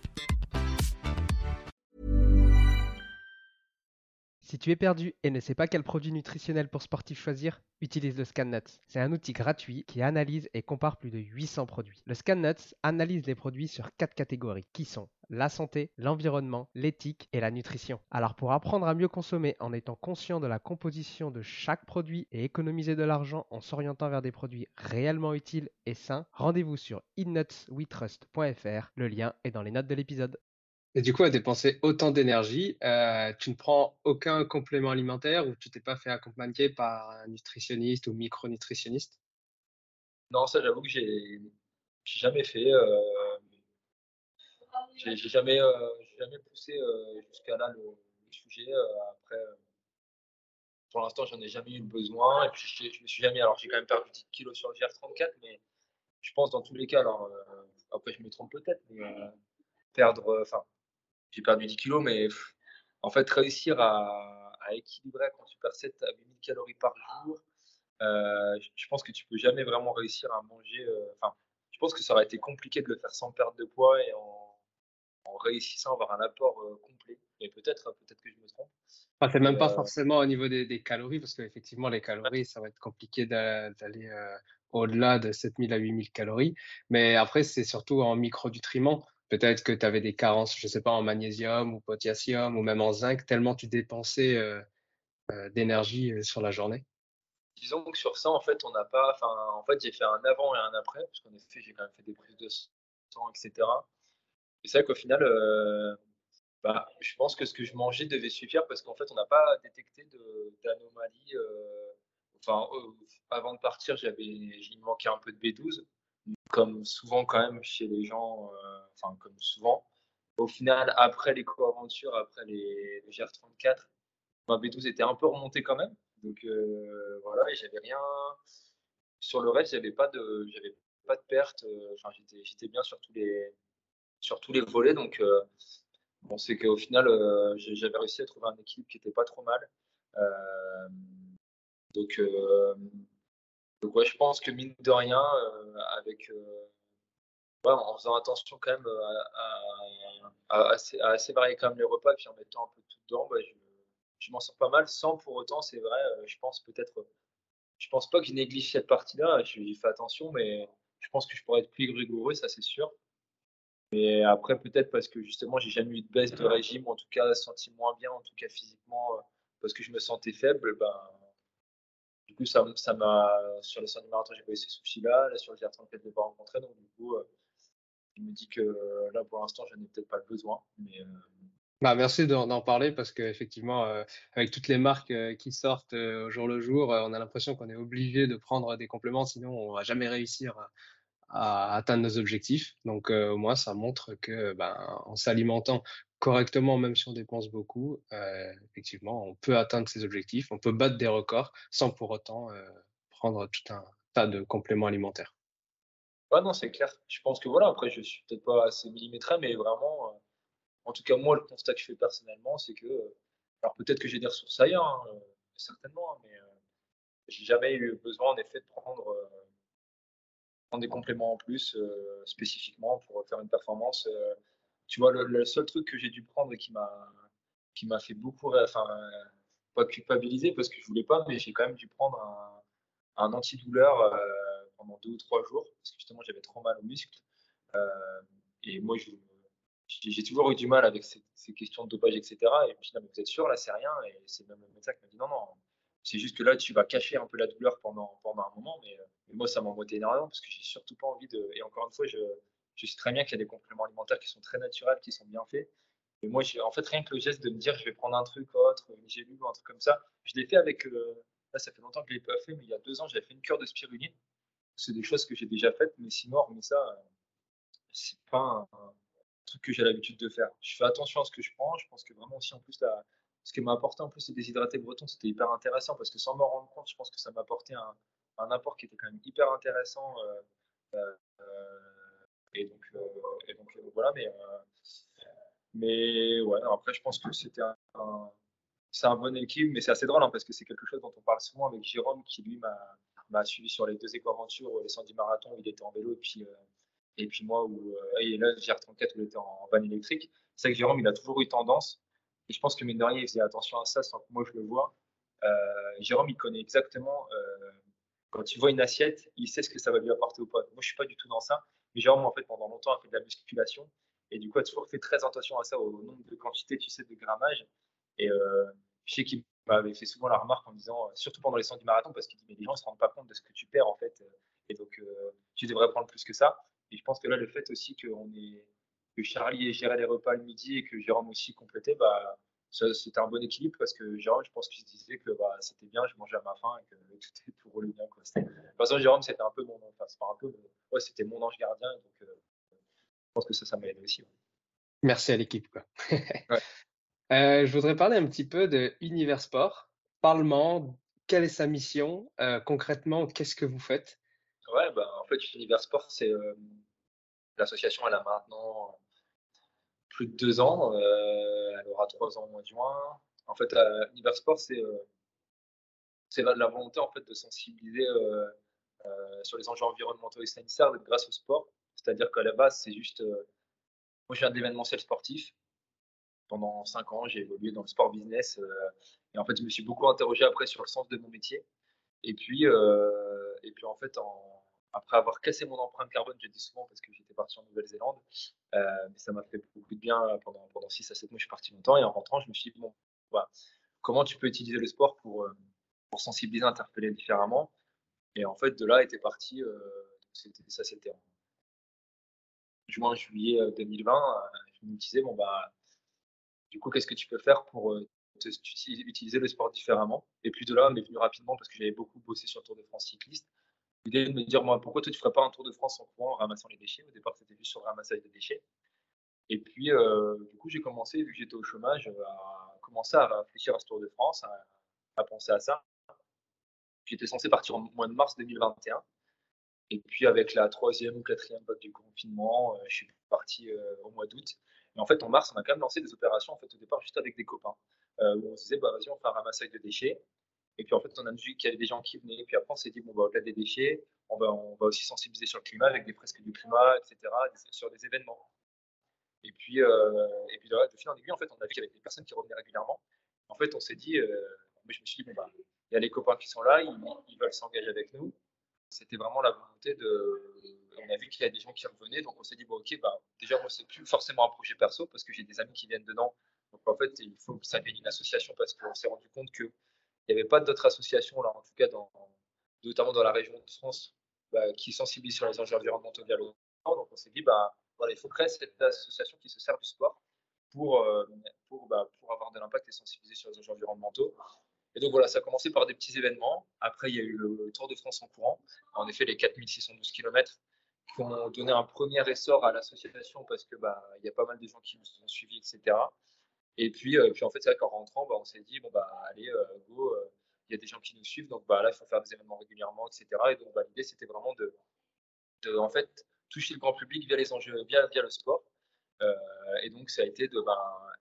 Si tu es perdu et ne sais pas quel produit nutritionnel pour sportif choisir, utilise le ScanNuts. C'est un outil gratuit qui analyse et compare plus de 800 produits. Le ScanNuts analyse les produits sur quatre catégories qui sont la santé, l'environnement, l'éthique et la nutrition. Alors pour apprendre à mieux consommer en étant conscient de la composition de chaque produit et économiser de l'argent en s'orientant vers des produits réellement utiles et sains, rendez-vous sur innutswetrust.fr. Le lien est dans les notes de l'épisode. Et du coup, à dépenser autant d'énergie, euh, tu ne prends aucun complément alimentaire ou tu t'es pas fait accompagner par un nutritionniste ou micronutritionniste? Non, ça, j'avoue que j'ai jamais fait. Euh, j'ai jamais, euh, jamais poussé euh, jusqu'à là le, sujet. après, pour l'instant, j'en ai jamais eu besoin. Et puis, je me suis jamais. Alors, j'ai quand même perdu 10 kilos sur le GR34, mais je pense dans tous les cas. Alors, après, je me trompe peut-être, mais perdre. J'ai perdu 10 kilos, mais en fait, réussir à, équilibrer quand tu perds 7 à 8000 calories par jour, euh, je pense que tu peux jamais vraiment réussir à manger. Euh, enfin, je pense que ça aurait été compliqué de le faire sans perdre de poids et en, réussissant à avoir un apport euh, complet. Mais peut-être, peut-être que je me trompe. Enfin, c'est même pas forcément au niveau des, calories, parce qu'effectivement, les calories, ça va être compliqué d'aller au-delà de 7000 à 8000 calories. Mais après, c'est surtout en micronutriments. Peut-être que tu avais des carences, je ne sais pas, en magnésium ou potassium ou même en zinc, tellement tu dépensais euh, euh, d'énergie euh, sur la journée. Disons que sur ça, en fait, on n'a pas. En fait, j'ai fait un avant et un après, parce qu'en effet, j'ai quand même fait des prises de sang, etc. Et c'est vrai qu'au final, bah, je pense que ce que je mangeais devait suffire parce qu'en fait, on n'a pas détecté d'anomalie. enfin, avant de partir, j'avais, il manquait un peu de B12 comme souvent quand même chez les gens, enfin comme souvent, au final, après les co-aventures, après les, les GR34, ma B12 était un peu remontée quand même. Donc euh, voilà, et j'avais rien. Sur le reste, j'avais pas de, j'avais pas de perte. Euh, enfin, j'étais, j'étais bien sur tous les, sur tous les volets. Donc bon, c'est qu'au final, j'avais réussi à trouver un équilibre qui était pas trop mal. donc donc je pense que mine de rien, euh, avec euh, en faisant attention quand même euh, à, assez, assez, varier quand même les repas, puis en mettant un peu tout dedans, bah, je, m'en sors pas mal, sans pour autant, c'est vrai, je pense peut-être, je pense pas que je néglige cette partie-là, j'ai fait attention, mais je pense que je pourrais être plus rigoureux, ça c'est sûr. Mais après, peut-être parce que justement, j'ai jamais eu de baisse de régime, en tout cas senti moins bien, en tout cas physiquement, parce que je me sentais faible, ben, du coup, ça, m'a, sur les 100 marathon, j'ai pas eu ces soucis-là. Là, sur le GR34, je l'ai pas rencontré. Donc, du coup, euh, me dis que euh, là, pour l'instant, je n'ai peut-être pas le besoin. Mais, euh, bah, merci d'en parler parce qu'effectivement, avec toutes les marques qui sortent au jour le jour, on a l'impression qu'on est obligé de prendre des compléments, sinon on va jamais réussir à atteindre nos objectifs. Donc au moins, ça montre que ben, en s'alimentant correctement, même si on dépense beaucoup, effectivement, on peut atteindre ses objectifs, on peut battre des records sans pour autant prendre tout un tas de compléments alimentaires. Non, c'est clair. Je pense que voilà, après, je suis peut-être pas assez millimétré, mais vraiment, en tout cas, moi, le constat que je fais personnellement, c'est que, alors peut-être que j'ai des ressources ailleurs, hein, certainement, hein, mais j'ai jamais eu besoin, en effet, de prendre, des compléments en plus, spécifiquement pour faire une performance tu vois, le, seul truc que j'ai dû prendre et qui m'a qui m'a fait beaucoup, enfin, pas culpabiliser parce que je voulais pas, mais j'ai quand même dû prendre un, un antidouleur euh, pendant deux ou trois jours parce que justement j'avais trop mal aux muscles. Euh, et moi, j'ai toujours eu du mal avec ces, questions de dopage, etc. Et puis là, mais vous êtes sûr, là, c'est rien. Et c'est même le médecin qui m'a dit non, non, c'est juste que là, tu vas cacher un peu la douleur pendant, pendant un moment. Mais, moi, ça m'embêtait énormément parce que j'ai surtout pas envie de. Et encore une fois, je je sais très bien qu'il y a des compléments alimentaires qui sont très naturels, qui sont bien faits. Mais moi, en fait, rien que le geste de me dire, je vais prendre un truc autre, une gélule ou un truc comme ça, je l'ai fait avec. Euh, là, ça fait longtemps que je l'ai pas fait, mais il y a deux ans, j'avais fait une cure de spiruline. C'est des choses que j'ai déjà faites, mais sinon, mais ça, euh, c'est pas un, truc que j'ai l'habitude de faire. Je fais attention à ce que je prends. Je pense que vraiment aussi, en plus, ce qui m'a apporté en plus, c'est déshydraté breton, c'était hyper intéressant parce que sans m'en rendre compte, je pense que ça m'a apporté un, apport qui était quand même hyper intéressant. Euh, et donc, euh, et donc voilà, mais, mais ouais, après, je pense que c'était un, c'est un bon équipe, mais c'est assez drôle hein, parce que c'est quelque chose dont on parle souvent avec Jérôme qui lui m'a suivi sur les deux éco-aventures, les 110 marathons il était en vélo et puis, et puis moi où et là GR34 où il était en van électrique. C'est que Jérôme il a toujours eu tendance et je pense que mine de rien il faisait attention à ça sans que moi je le vois. Jérôme il connaît exactement quand il voit une assiette, il sait ce que ça va lui apporter ou pas. Moi je suis pas du tout dans ça. Mais Jérôme, en fait, pendant longtemps, a fait de la musculation. Et du coup, a toujours fait très attention à ça, au nombre de quantités, tu sais, de grammage. Et euh, je sais qu'il m'avait fait souvent la remarque en disant, euh, surtout pendant les 110 marathons, parce qu'il dit, mais les gens ne se rendent pas compte de ce que tu perds, en fait. Et donc, euh, tu devrais prendre plus que ça. Et je pense que là, le fait aussi qu'on est, que Charlie ait géré les repas le midi et que Jérôme aussi complétait, bah, c'était un bon équilibre parce que Jérôme, je pense qu'il se disait que bah, c'était bien, je mangeais à ma faim et que tout, tout roulait bien. Quoi. De toute façon, Jérôme, c'était un peu mon, enfin, pas un peu, ouais, c'était mon ange gardien. Donc, euh, je pense que ça, ça m'a aidé aussi. Merci à l'équipe. Quoi. euh, je voudrais parler un petit peu de Univers Sport. Parlement, quelle est sa mission euh, Concrètement, qu'est-ce que vous faites? Ouais, bah, en fait, Univers Sport, c'est euh, l'association, elle a maintenant plus de deux ans. elle aura trois ans au mois de juin. En fait, Univers Sport, c'est c'est la, volonté en fait de sensibiliser sur les enjeux environnementaux et sanitaires grâce au sport. C'est-à-dire qu'à la base, c'est juste. Moi, je viens de l'événementiel sportif. Pendant cinq ans, j'ai évolué dans le sport business. Euh, et en fait, je me suis beaucoup interrogé après sur le sens de mon métier. Et puis, et puis en fait, après avoir cassé mon empreinte carbone, j'ai dit souvent parce que j'étais parti en Nouvelle-Zélande, mais ça m'a fait beaucoup de bien pendant, pendant 6 à 7 mois, je suis parti longtemps, et en rentrant, je me suis dit, bon, voilà, comment tu peux utiliser le sport pour, sensibiliser, interpeller différemment? Et en fait, de là était parti, euh, ça c'était en juin, juillet 2020, euh, euh, je me disais, bon, bah, du coup, qu'est-ce que tu peux faire pour utiliser le sport différemment? Et puis de là, m'est venu rapidement parce que j'avais beaucoup bossé sur le Tour de France cycliste. L'idée de me dire, moi, pourquoi toi, tu ne ferais pas un Tour de France en courant en ramassant les déchets? Au départ, c'était juste sur le ramassage des déchets. Et puis, du coup, j'ai commencé, vu que j'étais au chômage, à commencer à réfléchir à ce Tour de France, à penser à ça. J'étais censé partir au mois de mars 2021. Et puis avec la troisième ou quatrième vague du confinement, euh, je suis parti euh, au mois d'août. Et en fait, en mars, on a quand même lancé des opérations en fait, au départ juste avec des copains. Euh, où on se disait, bah, vas-y, on fait un ramassage de déchets. Et puis en fait, on a vu qu'il y avait des gens qui venaient. Et puis après, on s'est dit, bon, bah, au-delà des déchets, on va, aussi sensibiliser sur le climat avec des fresques du climat, etc., sur des événements. Et puis, et puis de fil en aiguille, en fait, on a vu qu'il y avait des personnes qui revenaient régulièrement. En fait, on s'est dit, je me suis dit, bon, bah, il y a les copains qui sont là, ils, veulent s'engager avec nous. C'était vraiment la volonté de. On a vu qu'il y a des gens qui revenaient, donc on s'est dit, bon, ok, bah, déjà, moi, c'est plus forcément un projet perso parce que j'ai des amis qui viennent dedans. Donc en fait, il faut que ça devienne une association parce qu'on s'est rendu compte qu'il n'y avait pas d'autres associations, là, en tout cas, notamment dans la région de France, bah, qui sensibilisent sur les enjeux environnementaux via le sport. Donc on s'est dit, bah, voilà, il faut créer cette association qui se sert du sport pour, euh, pour, bah, pour avoir de l'impact et sensibiliser sur les enjeux environnementaux. Et donc voilà, ça a commencé par des petits événements. Après, il y a eu le Tour de France en courant. En effet, les 4612 km qui ont un premier essor à l'association parce que bah y a pas mal de gens qui nous ont suivis, etc. Et puis, puis en fait, c'est vrai qu'en rentrant, bah, on s'est dit, bon, bah, allez, go, il y a des gens qui nous suivent, donc bah, là, il faut faire des événements régulièrement, etc. Et donc, bah, l'idée, c'était vraiment de, en fait, toucher le grand public via les enjeux, via le sport. et donc, ça a été de bah,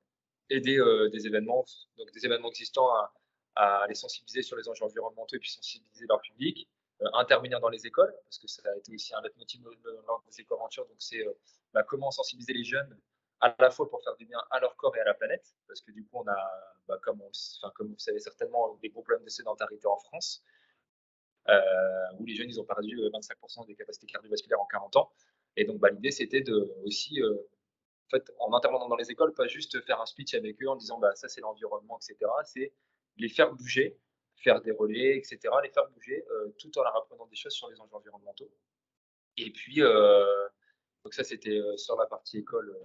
aider des événements, donc des événements existants à, à, les sensibiliser sur les enjeux environnementaux et puis sensibiliser leur public. Intervenir dans les écoles, parce que ça a été aussi un leitmotiv lors des éco-aventures. Donc, c'est bah, comment sensibiliser les jeunes à la fois pour faire du bien à leur corps et à la planète, parce que du coup, on a, bah, comme, vous savez certainement, des gros problèmes de sédentarité en France, euh, où les jeunes, ils ont perdu 25% euh, des capacités cardiovasculaires en 40 ans. Et donc, bah, l'idée, c'était de aussi, euh, en intervenant dans les écoles, pas juste faire un speech avec eux en disant, ça, c'est l'environnement, etc. C'est les faire bouger, faire des relais, etc. Les faire bouger tout en leur apprenant des choses sur les enjeux environnementaux. Et puis, donc ça, c'était sur la partie école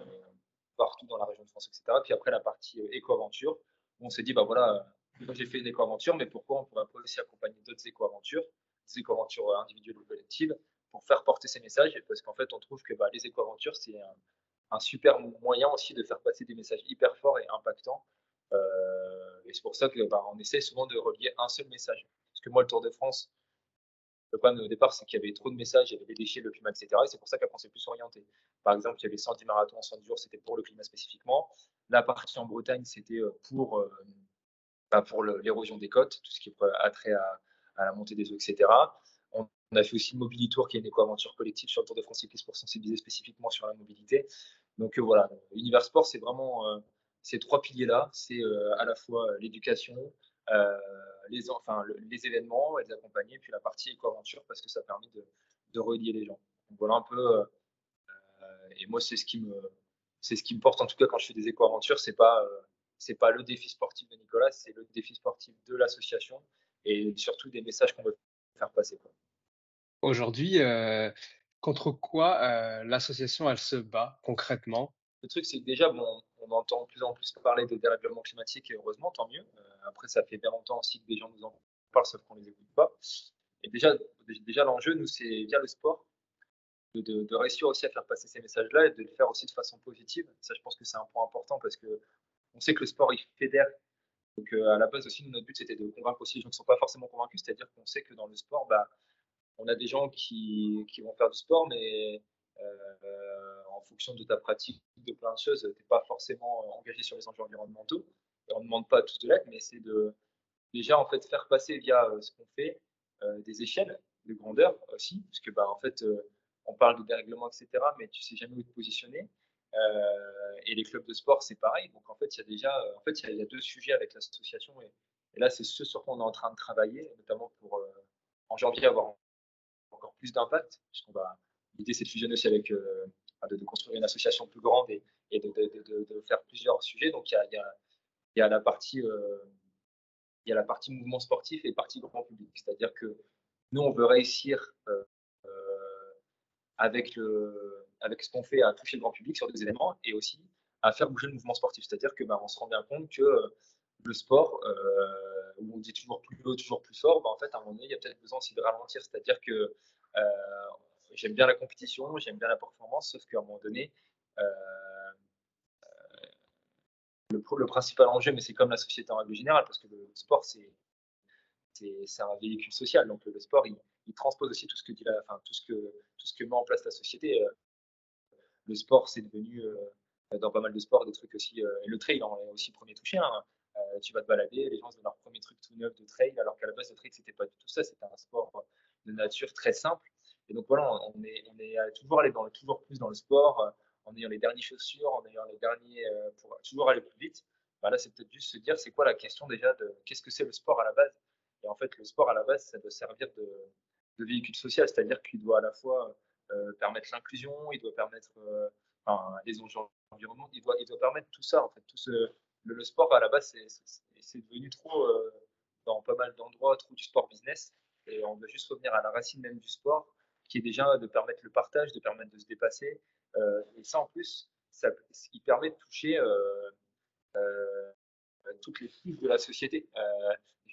partout dans la région de France, etc. Puis après, la partie euh, éco-aventure, on s'est dit, bah voilà, j'ai fait une éco-aventure, mais pourquoi on ne pourrait pas aussi accompagner d'autres éco-aventures, des éco-aventures euh, individuelles ou collectives, pour faire porter ces messages? Parce qu'en fait, on trouve que bah, les éco-aventures, c'est un, super moyen aussi de faire passer des messages hyper forts et impactants. Euh, et c'est pour ça qu'on bah, essaie souvent de relier un seul message. Parce que moi, le Tour de France, le problème au départ, c'est qu'il y avait trop de messages, il y avait des déchets, le climat, etc. Et c'est pour ça qu'après, on s'est plus orienté. Par exemple, il y avait 110 marathons en 100 jours, c'était pour le climat spécifiquement. La partie en Bretagne, c'était euh, pour, euh, bah, l'érosion des côtes, tout ce qui a trait à, la montée des eaux, etc. On, a fait aussi le Mobility Tour, qui est une éco-aventure collective sur le Tour de France cycliste pour sensibiliser spécifiquement sur la mobilité. Donc euh, voilà, Univers Sport, c'est vraiment ces trois piliers-là. C'est à la fois l'éducation, les, enfin, les événements et les accompagner, puis la partie éco-aventure parce que ça permet de, de, relier les gens. Donc voilà un peu. Euh, et moi, c'est ce qui me, c'est ce qui me porte en tout cas quand je fais des éco-aventures. C'est pas, euh, c'est pas le défi sportif de Nicolas, c'est le défi sportif de l'association et surtout des messages qu'on veut faire passer. Aujourd'hui, euh, contre quoi l'association elle se bat concrètement? Le truc, c'est que déjà, bon, on entend de plus en plus parler de dérèglement climatique et heureusement, tant mieux. Après, ça fait bien longtemps aussi que des gens nous en parlent, sauf qu'on ne les écoute pas. Et déjà, déjà l'enjeu, nous, c'est via le sport, de, réussir aussi à faire passer ces messages-là et de le faire aussi de façon positive. Ça, je pense que c'est un point important parce que on sait que le sport, il fédère. Donc, euh, à la base aussi, notre but, c'était de convaincre aussi les gens qui ne sont pas forcément convaincus. C'est-à-dire qu'on sait que dans le sport, bah, on a des gens qui, qui vont faire du sport, mais euh, en fonction de ta pratique, de plein choses, tu n'es pas forcément engagé sur les enjeux environnementaux on ne demande pas tous de l'aide, mais c'est de déjà en fait faire passer via euh, ce qu'on fait euh, des échelles de grandeur aussi, parce que bah, en fait euh, on parle de dérèglement, etc., mais tu sais jamais où te positionner. et les clubs de sport, c'est pareil. Donc en fait, il y a déjà, en fait, il y, a deux sujets avec l'association, et, là, c'est ce sur quoi on est en train de travailler, notamment pour en janvier avoir encore plus d'impact, puisqu'on va l'idée c'est de fusionner aussi avec de, construire une association plus grande et, de, faire plusieurs sujets. Donc il y a, la partie, euh, mouvement sportif et partie grand public. C'est-à-dire que nous, on veut réussir euh, euh, avec, ce qu'on fait à toucher le grand public sur des événements et aussi à faire bouger le mouvement sportif. C'est-à-dire que bah, on se rend bien compte que le sport, où on dit toujours plus haut, toujours plus fort, bah, en fait, à un moment donné, il y a peut-être besoin aussi de ralentir. C'est-à-dire que j'aime bien la compétition, j'aime bien la performance, sauf qu'à un moment donné, le, principal enjeu, mais c'est comme la société en règle générale, parce que le sport, c'est un véhicule social. Donc le sport, il, transpose aussi tout ce que dit la, enfin, tout ce que tout ce que met en place la société. Euh, le sport, c'est devenu euh, dans pas mal de sports des trucs aussi. Euh, le trail en est aussi premier touché. Hein. tu vas te balader, les gens ont leur premier truc tout neuf de trail, alors qu'à la base le trail c'était pas du tout ça. C'était un sport de nature très simple. Et donc voilà, on est on est toujours allé dans toujours plus dans le sport en ayant les dernières chaussures, en ayant les derniers euh, pour toujours aller plus vite. Bah là, c'est peut-être juste se dire c'est quoi la question déjà de qu'est-ce que c'est le sport à la base? Et en fait, le sport à la base, ça doit servir de, de véhicule social, c'est-à-dire qu'il doit à la fois euh, permettre l'inclusion, il doit permettre euh, les enjeux environnementaux, il doit, il doit permettre tout ça. En fait, tout le, sport à la base, c'est devenu trop dans pas mal d'endroits, trop du sport business. Et on doit juste revenir à la racine même du sport, qui est déjà de permettre le partage, de permettre de se dépasser, euh, et ça, en plus, ça, il permet de toucher euh, euh, toutes les couches de la société.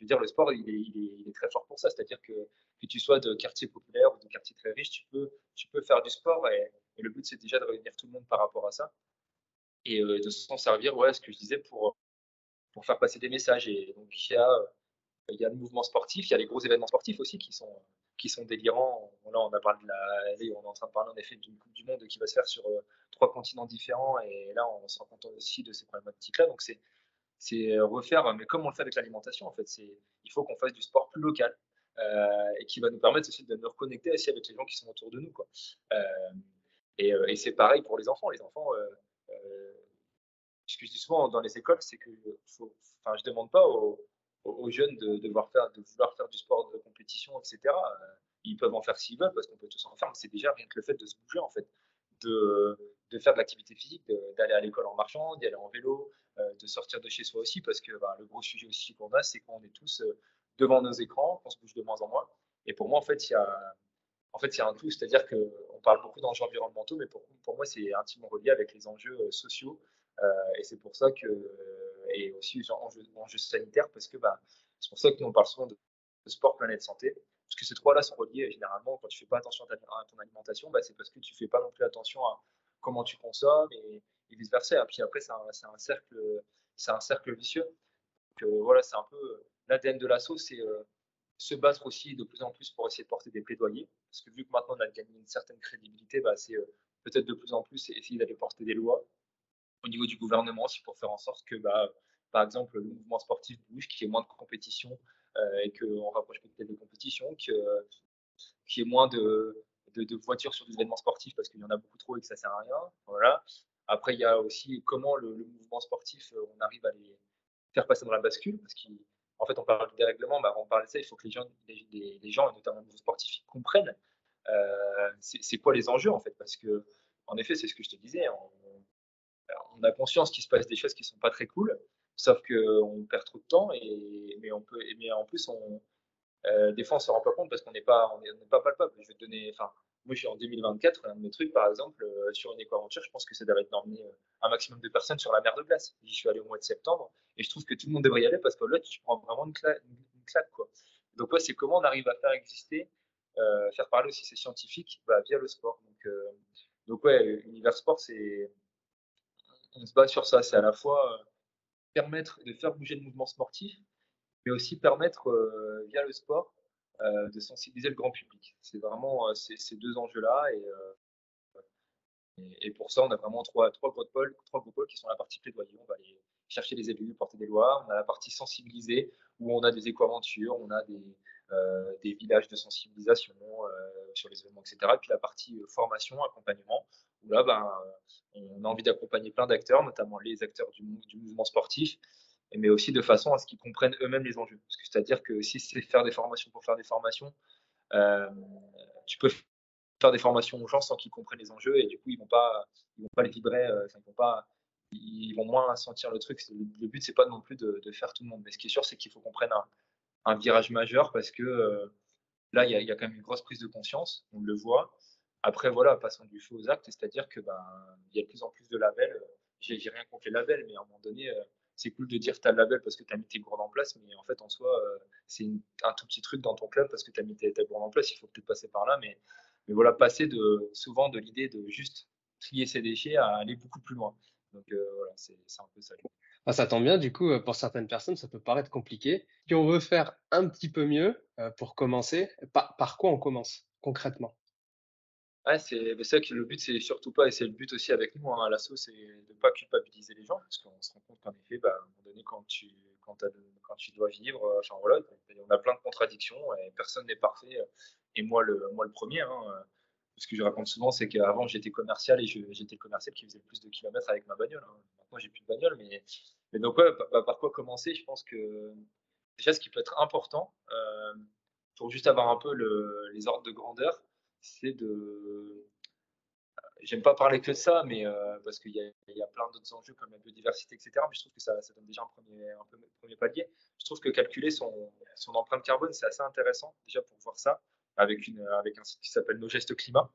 veux dire, le sport, il est, très fort pour ça. C'est-à-dire que, que tu sois de quartier populaire ou de quartier très riche, tu peux, tu peux faire du sport et, le but, c'est déjà de réunir tout le monde par rapport à ça et de s'en servir, ouais, ce que je disais, pour, pour faire passer des messages. Et donc, il y a, y a le mouvement sportif, il y a les gros événements sportifs aussi qui sont, qui sont délirants. Là, on a parlé de la, on est en train de parler en effet d'une Coupe du Monde qui va se faire sur trois continents différents. Et là, on se rend compte aussi de ces problématiques-là. Donc, c'est c'est refaire, mais comme on le fait avec l'alimentation, en fait, c'est il faut qu'on fasse du sport plus local euh, et qui va nous permettre aussi de nous reconnecter aussi avec les gens qui sont autour de nous, quoi. Euh, et, euh, et c'est pareil pour les enfants. Les enfants, ce que je dis souvent dans les écoles, c'est que enfin, je demande pas aux, aux jeunes de, de vouloir faire du sport de compétition, etc. Ils peuvent en faire s'ils veulent parce qu'on peut tous en faire, mais c'est déjà rien que le fait de se bouger, en fait, de, de faire de l'activité physique, d'aller à l'école en marchant, d'y aller en vélo, euh, de sortir de chez soi aussi, parce que bah, le gros sujet aussi qu'on a, c'est qu'on est tous euh, devant nos écrans, qu'on se bouge de moins en moins. Et pour moi, en fait, il y a, en fait, a un tout, c'est-à-dire qu'on parle beaucoup d'enjeux environnementaux, mais pour, pour moi, c'est intimement relié avec les enjeux euh, sociaux. et c'est pour ça que, et aussi enjeux, enjeux sanitaires, parce que bah, c'est pour ça que nous, on parle souvent de, sport, planète, santé. Parce que ces trois-là sont reliés généralement. Quand tu fais pas attention à, ton alimentation, bah, c'est parce que tu fais pas non plus attention à comment tu consommes et, et vice versa. Et puis après, c'est un, cercle, vicieux. Euh, voilà, c'est un peu l'ADN de l'assaut, c'est euh, se battre aussi de plus en plus pour essayer de porter des plaidoyers. Parce que vu que maintenant on a gagné une certaine crédibilité, bah, c'est euh, peut-être de plus en plus essayer d'aller porter des lois au niveau du gouvernement aussi pour faire en sorte que, bah, par exemple, le mouvement sportif bouge, qu'il y ait moins de compétition et qu'on rapproche peut-être des compétitions, qu'il y ait moins de, voitures sur des événements sportifs parce qu'il y en a beaucoup trop et que ça sert à rien. Voilà. Après, il y a aussi comment le, mouvement sportif, euh, on arrive à les faire passer dans la bascule, parce qu'en fait, on parle de dérèglement, bah, on parle de ça, il faut que les gens, les, gens et notamment les sportifs, comprennent euh, c'est quoi les enjeux, en fait, parce que, en effet, c'est ce que je te disais, on, a conscience qu'il se passe des choses qui sont pas très cool, sauf qu'on perd trop de temps, et, mais, on peut, mais en plus, on, euh, des fois, on se rend pas compte parce qu'on n'est pas, on pas palpable. Je vais donner, enfin, moi, je suis en 2024. Un de mes trucs, par exemple, euh, sur une éco-aventure, je pense que c'est d'emmener euh, un maximum de personnes sur la mer de glace. J'y suis allé au mois de septembre et je trouve que tout le monde devrait y aller parce que là, tu prends vraiment une, claque. quoi. Donc, ouais, c'est comment on arrive à faire exister, euh, faire parler aussi ces scientifiques bah, via le sport. Donc, donc ouais, Univers Sport, c'est. On se bat sur ça. C'est à la fois permettre de faire bouger le mouvement sportif, mais aussi permettre, via le sport, euh, de sensibiliser le grand public. C'est vraiment euh, ces, deux enjeux-là. Euh, et, pour ça, on a vraiment trois, trois, gros pôles, trois gros pôles qui sont la partie plaidoyer. On va aller chercher les élus, porter des lois. On a la partie sensibiliser, où on a des éco-aventures, on a des, villages de sensibilisation sur les événements, etc. Et puis la partie formation, accompagnement, là, ben, on a envie d'accompagner plein d'acteurs, notamment les acteurs du, du, mouvement sportif, mais aussi de façon à ce qu'ils comprennent eux-mêmes les enjeux. C'est-à-dire que si c'est faire des formations pour faire des formations, euh, tu peux faire des formations aux gens sans qu'ils comprennent les enjeux et du coup ils vont pas, ils vont pas les vibrer, euh, ils vont pas, ils vont moins sentir le truc. Le but c'est pas non plus de, faire tout le monde, mais ce qui est sûr c'est qu'il faut qu'on prenne un, virage majeur parce que euh, là il y, a, quand même une grosse prise de conscience, on le voit. Après voilà, passons du feu aux actes, c'est-à-dire que ben il y a de plus en plus de labels. J'ai rien contre les labels, mais à un moment donné c'est cool de dire que tu as le label parce que tu as mis tes gourdes en place, mais en fait, en soi, euh, c'est un tout petit truc dans ton club parce que tu as mis tes, gourdes en place. Il faut peut-être passer par là, mais, voilà, passer de, souvent de l'idée de juste trier ses déchets à aller beaucoup plus loin. Donc euh, voilà, c'est un peu ça. Ah, ça tombe bien, du coup, euh, pour certaines personnes, ça peut paraître compliqué. Si on veut faire un petit peu mieux pour commencer, par quoi on commence concrètement? Ouais, c'est ça que le but, c'est surtout pas, et c'est le but aussi avec nous hein, à l'assaut, c'est de pas culpabiliser les gens, parce qu'on se rend compte qu'en effet, bah, à un moment donné, quand tu, quand, quand tu dois vivre, euh, enfin voilà, on a plein de contradictions, et personne n'est parfait, euh, et moi le, moi le premier. Hein, euh, ce que je raconte souvent, c'est qu'avant j'étais commercial et j'étais le commercial qui faisait le plus de kilomètres avec ma bagnole. Hein. Maintenant j'ai plus de bagnole, mais, mais donc ouais, par, quoi commencer Je pense que déjà ce qui peut être important pour juste avoir un peu le, les ordres de grandeur, c'est de. J'aime pas parler que de ça, mais euh, parce qu'il y, y, a plein d'autres enjeux comme la biodiversité, etc. Mais je trouve que ça, ça donne déjà un premier, un premier palier. Je trouve que calculer son, son empreinte carbone, c'est assez intéressant déjà pour voir ça avec, une, avec un site qui s'appelle Nos Gestes Climat.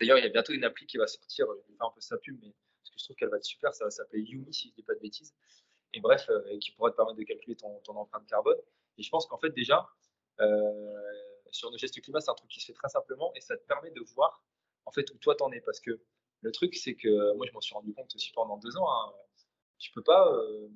D'ailleurs, il y a bientôt une appli qui va sortir. Je vais faire un peu sa pub, mais parce que je trouve qu'elle va être super. Ça va s'appeler Yumi, si je dis pas de bêtises. Et bref, euh, qui pourrait te permettre de calculer ton, ton empreinte carbone. Et je pense qu'en fait, déjà, euh, sur nos gestes climat, c'est un truc qui se fait très simplement et ça te permet de voir en fait où toi t'en es. Parce que le truc, c'est que moi, je m'en suis rendu compte aussi pendant deux ans. Hein, tu peux pas, euh,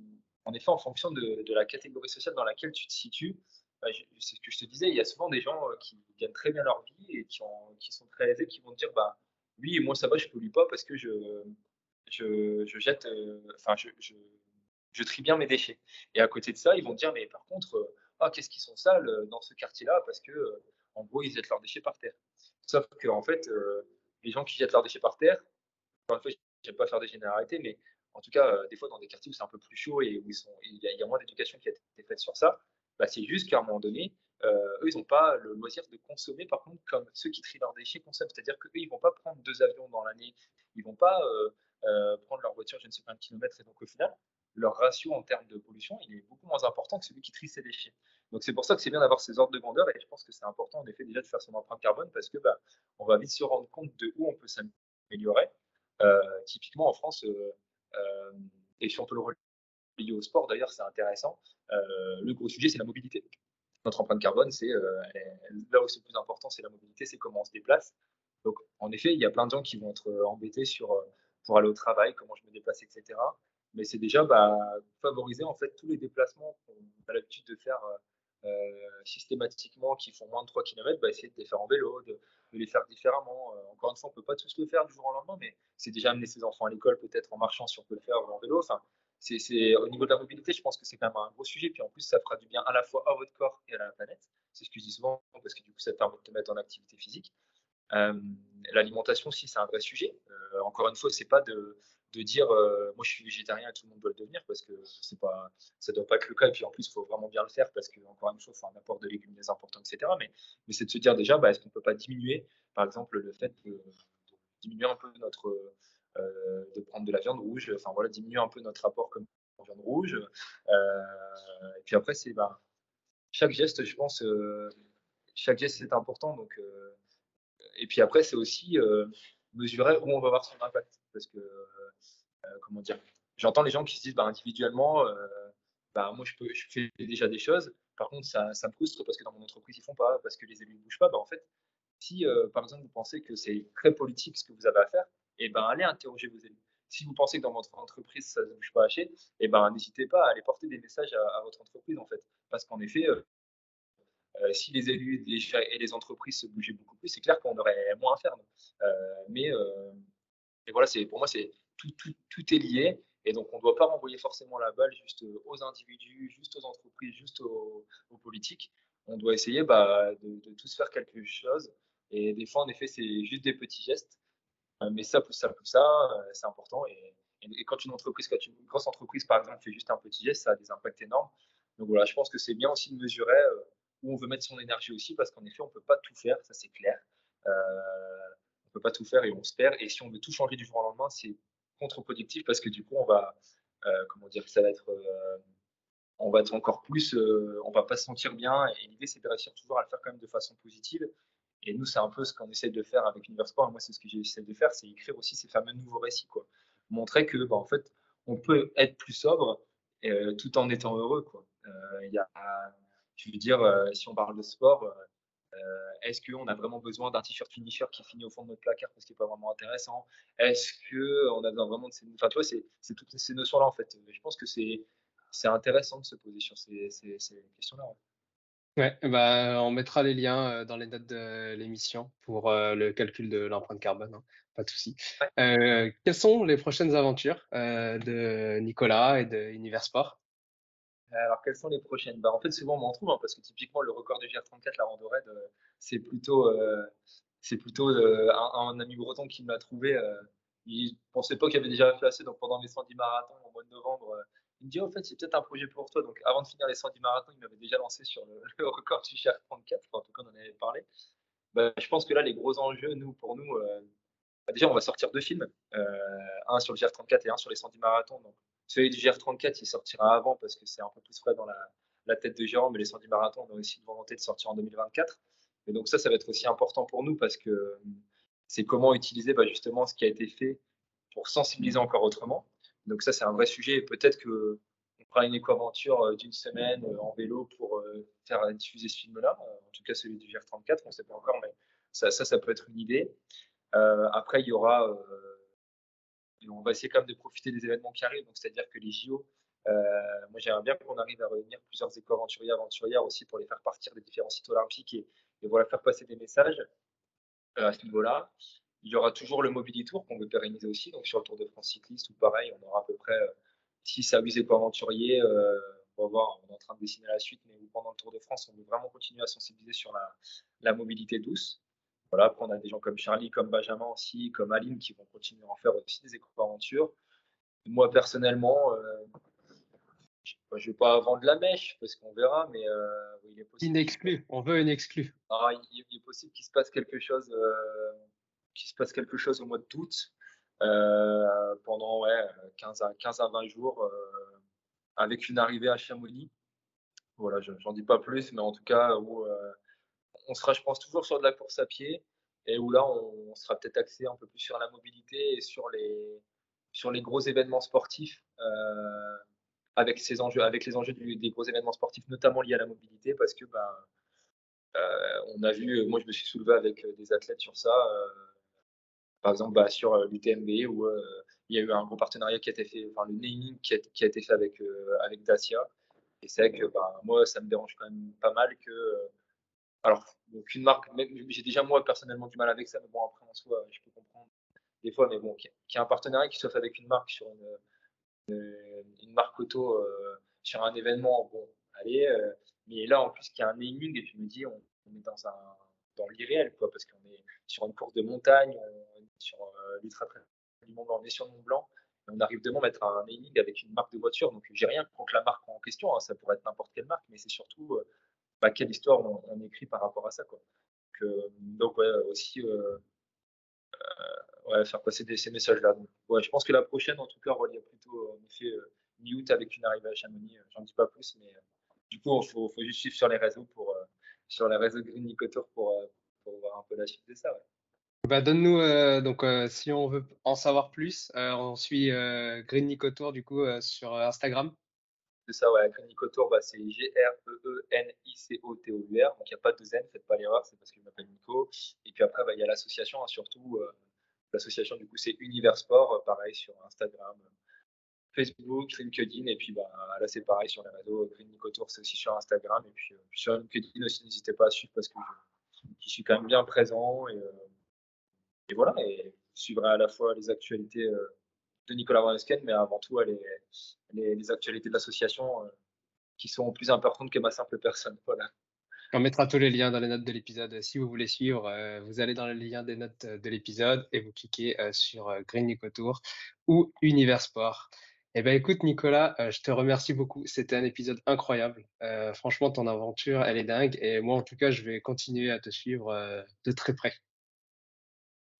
en effet, en fonction de, la catégorie sociale dans laquelle tu te situes, bah, c'est ce que je te disais, il y a souvent des gens euh, qui gagnent très bien leur vie et qui, ont, qui sont très aisés, qui vont te dire, bah, oui, moi ça va, je pollue pas parce que je, je, je jette, enfin, je, je, je, trie bien mes déchets. Et à côté de ça, ils vont te dire, mais par contre, ah, qu'est-ce qu'ils sont sales euh, dans ce quartier-là parce que, euh, en gros, ils jettent leurs déchets par terre. Sauf que, en fait, euh, les gens qui jettent leurs déchets par terre, encore une fois, je n'aime pas faire des généralités, mais en tout cas, des fois, dans des quartiers où c'est un peu plus chaud et où il y, a moins d'éducation qui a été faite sur ça, bah, c'est juste qu'à un moment donné, eux, ils n'ont pas le loisir de consommer, par contre, comme ceux qui trient leurs déchets consomment. C'est-à-dire qu'eux, ils ne vont pas prendre deux avions dans l'année, ils ne vont pas prendre leur voiture, je ne sais pas, un kilomètre, et donc au final, leur ratio en termes de pollution, il est beaucoup moins important que celui qui trie ses déchets. Donc c'est pour ça que c'est bien d'avoir ces ordres de grandeur et je pense que c'est important en effet déjà de faire son empreinte carbone parce que bah, on va vite se rendre compte de où on peut s'améliorer. Euh, typiquement en France, euh, euh, et peut le relier au sport d'ailleurs, c'est intéressant, le gros sujet c'est la mobilité. Notre empreinte carbone, c'est là où c'est le plus important, c'est la mobilité, c'est comment on se déplace. Donc en effet, il y a plein de gens qui vont être embêtés sur pour aller au travail, comment je me déplace, etc mais c'est déjà bah, favoriser en fait tous les déplacements qu'on a l'habitude de faire euh, euh, systématiquement qui font moins de 3 km, bah, essayer de les faire en vélo, de, les faire différemment. Euh, encore une fois, on ne peut pas tous le faire du jour au lendemain, mais c'est déjà amener ses enfants à l'école peut-être en marchant si on peut le faire en vélo. Enfin, c'est, au niveau de la mobilité, je pense que c'est quand même un gros sujet. Puis en plus, ça fera du bien à la fois à votre corps et à la planète. C'est ce que je dis souvent parce que du coup, ça permet de te mettre en activité physique. l'alimentation aussi, c'est un vrai sujet. encore une fois, c'est pas de, de dire euh, moi je suis végétarien et tout le monde doit le devenir parce que c'est pas ça doit pas être le cas. Et puis en plus il faut vraiment bien le faire parce que encore une fois il faut un apport de légumineuses important etc mais mais c'est de se dire déjà bah, est-ce qu'on peut pas diminuer par exemple le fait de, diminuer un peu notre euh, de prendre de la viande rouge enfin voilà diminuer un peu notre apport comme en viande rouge. Euh, et puis après c'est bah, chaque geste je pense chaque geste c'est important. Donc et puis après c'est aussi mesurer où on va avoir son impact parce que euh, comment dire, j'entends les gens qui se disent bah, individuellement, euh, bah, moi je, peux, je fais déjà des choses. Par contre, ça, ça, me frustre parce que dans mon entreprise, ils font pas, parce que les élus ne bougent pas. Bah, en fait, si euh, par exemple vous pensez que c'est très politique ce que vous avez à faire, et eh ben allez interroger vos élus. Si vous pensez que dans votre entreprise ça ne bouge pas assez, et eh ben n'hésitez pas à aller porter des messages à, votre entreprise en fait, parce qu'en effet, si les élus et les entreprises se bougeaient beaucoup plus, c'est clair qu'on aurait moins à faire. mais, mais voilà, c'est pour moi tout, est lié. Et donc, on ne doit pas renvoyer forcément la balle juste aux individus, juste aux entreprises, juste aux, politiques. On doit essayer bah, de, tous faire quelque chose. Et des fois, en effet, c'est juste des petits gestes. Euh, mais ça, pour ça, pour ça, euh, c'est important. Et, quand une entreprise, quand une grosse entreprise, par exemple, fait juste un petit geste, ça a des impacts énormes. Donc voilà, je pense que c'est bien aussi de mesurer euh, où on veut mettre son énergie aussi, parce qu'en effet, on ne peut pas tout faire, ça c'est clair. on ne peut pas tout faire et on se perd. Et si on veut tout changer du jour au lendemain, c'est contre-productif parce que du coup, on va, euh, comment dire, ça va être, euh, on va être encore plus, euh, on va pas se sentir bien. Et l'idée, c'est de réussir toujours à le faire quand même de façon positive. Et nous, c'est un peu ce qu'on essaie de faire avec Universport. Moi, c'est ce que j'essaie de faire, c'est écrire aussi ces fameux nouveaux récits, quoi. Montrer que, bah, en fait, on peut être plus sobre tout en étant heureux, quoi. Il y a, je veux dire, si on parle de sport, euh, est-ce qu'on a vraiment besoin d'un t-shirt finisher qui finit au fond de notre placard parce qu'il n'est pas vraiment intéressant? Est-ce qu'on a besoin vraiment de ces... Enfin, tu vois, c'est toutes ces notions-là, en fait. Je pense que c'est intéressant de se poser sur ces, questions-là. Ouais. bah, on mettra les liens euh, dans les notes de l'émission pour euh, le calcul de l'empreinte carbone, hein. pas de souci. quelles sont les prochaines aventures de Nicolas et de Univers Sport alors, quelles sont les prochaines? Bah, En fait, souvent, on m'en trouve, hein, parce que typiquement, le record du GR34, la rando raid, euh, c'est plutôt, euh, c'est plutôt euh, un, ami breton qui me l'a trouvé. il pensait pas qu'il avait déjà fait assez, donc pendant les 110 marathons au mois de novembre, il me dit, en fait, c'est peut-être un projet pour toi. Donc, avant de finir les 110 marathons, il m'avait déjà lancé sur le, record du GR34, en tout cas, on en avait parlé. Bah, je pense que là, les gros enjeux, nous, pour nous, bah, déjà, on va sortir deux films, un sur le GR34 et un sur les 110 marathons. Donc, celui du GR34, il sortira avant parce que c'est un peu plus frais dans la, tête de Jérôme, mais les 110 marathons, on a aussi une volonté de sortir en 2024. Et donc ça, ça va être aussi important pour nous parce que c'est comment utiliser bah, justement ce qui a été fait pour sensibiliser encore autrement. Donc ça, c'est un vrai sujet et peut-être qu'on fera une éco-aventure d'une semaine en vélo pour faire diffuser ce film-là. en tout cas, celui du GR34, on ne sait pas encore, mais ça, ça, peut être une idée. après, il y aura on va essayer quand même de profiter des événements qui arrivent. C'est-à-dire que les JO, euh, moi, j'aimerais bien qu'on arrive à réunir plusieurs éco-aventuriers, aventurières aussi pour les faire partir des différents sites olympiques et, voilà, faire passer des messages euh, à ce niveau-là. Il y aura toujours le Mobility Tour qu'on veut pérenniser aussi. Donc, sur le Tour de France cycliste, ou pareil, on aura à peu près 6 à 8 éco-aventuriers. on va voir, on est en train de dessiner la suite, mais pendant le Tour de France, on veut vraiment continuer à sensibiliser sur la mobilité douce. Voilà, après, on a des gens comme Charlie, comme Benjamin aussi, comme Aline qui vont continuer à en faire aussi des éco-aventures. Moi, personnellement, euh, je ne vais pas vendre la mèche parce qu'on verra, mais euh, il est possible. Une on veut une exclue. Ah, il, est possible qu'il se passe quelque chose, euh, se passe quelque chose au mois d'août pendant ouais, 15, à, 15 à 20 jours avec une arrivée à Chamonix. Voilà, j'en dis pas plus, mais en tout cas, où on sera, je pense, toujours sur de la course à pied et où là, on, sera peut-être axé un peu plus sur la mobilité et sur les, sur les gros événements sportifs euh, avec, ces enjeux, avec les enjeux des gros événements sportifs, notamment liés à la mobilité, parce que ben, euh, on a vu, moi je me suis soulevé avec des athlètes sur ça, euh, par exemple bah, sur l'UTMB où il y a eu un gros partenariat qui a été fait, enfin le naming qui a, été fait avec, avec Dacia. Et c'est vrai que bah, moi ça me dérange quand même pas mal que alors, aucune marque, j'ai déjà moi personnellement du mal avec ça, mais bon, après en soi, je peux comprendre des fois, mais bon, qu'il y ait un partenariat qui soit fait avec une marque sur une, une, marque auto euh, sur un événement, bon, allez, euh, mais là en plus qu'il y a un naming et tu me dis, on, est dans dans l'irréel, quoi, parce qu'on est sur une course de montagne, on est sur euh, l'ultra du Mont Blanc, on est sur le Mont Blanc, et on arrive de à mettre un naming avec une marque de voiture, donc j'ai rien contre la marque en question, hein, ça pourrait être n'importe quelle marque, mais c'est surtout bah, quelle histoire on, écrit par rapport à ça. Quoi. Donc, ouais, aussi euh, euh, faire passer ces messages-là. Je pense que la prochaine, en tout cas, va plutôt en effet euh, mi-août avec une arrivée à Chamonix. J'en dis pas plus, mais du coup, il faut, faut, juste suivre sur les réseaux pour sur les réseaux Green Nicotour pour, pour voir un peu la suite de ça. Bah, donne-nous donc si on veut en savoir plus, on suit Green Nicotour du coup sur Instagram. Ça, ouais. Nicotour, bah, c'est G-R-E-E-N-I-C-O-T-O-U-R. Donc, il n'y a pas de zen, faites pas l'erreur, c'est parce que je m'appelle Nico. Et puis après, bah, il y a l'association, hein, surtout. Euh, l'association, du coup, c'est Univers Sport, euh, pareil sur Instagram, Facebook, LinkedIn. Et puis bah, là, c'est pareil sur les réseaux. Green Nicotour, c'est aussi sur Instagram. Et puis, euh, sur LinkedIn aussi, n'hésitez pas à suivre parce que je, suis quand même bien présent. Et, et voilà, et je suivrai à la fois les actualités de Nicolas Van mais avant tout les, les, actualités de l'association euh, qui sont plus importantes que ma simple personne. Voilà. On mettra tous les liens dans les notes de l'épisode. Si vous voulez suivre, euh, vous allez dans les liens des notes de l'épisode et vous cliquez euh, sur Green Nico Tour ou Univers Sport. Eh bien, écoute, Nicolas, je te remercie beaucoup. C'était un épisode incroyable. franchement, ton aventure, elle est dingue. Et moi, en tout cas, je vais continuer à te suivre de très près.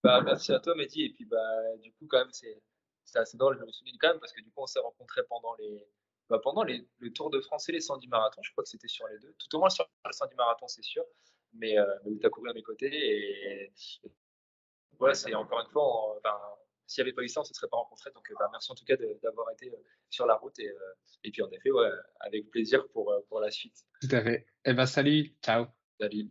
Bah, merci à toi, Mehdi. Et puis, bah, du coup, quand même, c'est c'est assez drôle, je me souviens quand même, parce que du coup, on s'est rencontrés pendant les, bah, pendant les, le Tour de France et les 110 marathons. Je crois que c'était sur les deux. Tout au moins sur le 110 marathons, c'est sûr. Mais, euh, où tu as couru à mes côtés. Et, voilà, c'est encore une fois, s'il n'y avait pas eu ça, on ne se serait pas rencontrés. Donc, bah, merci en tout cas d'avoir été euh, sur la route. Et, euh, et puis, en effet, ouais, avec plaisir pour, pour la suite. Tout à fait. Eh ben, salut. Ciao. Salut.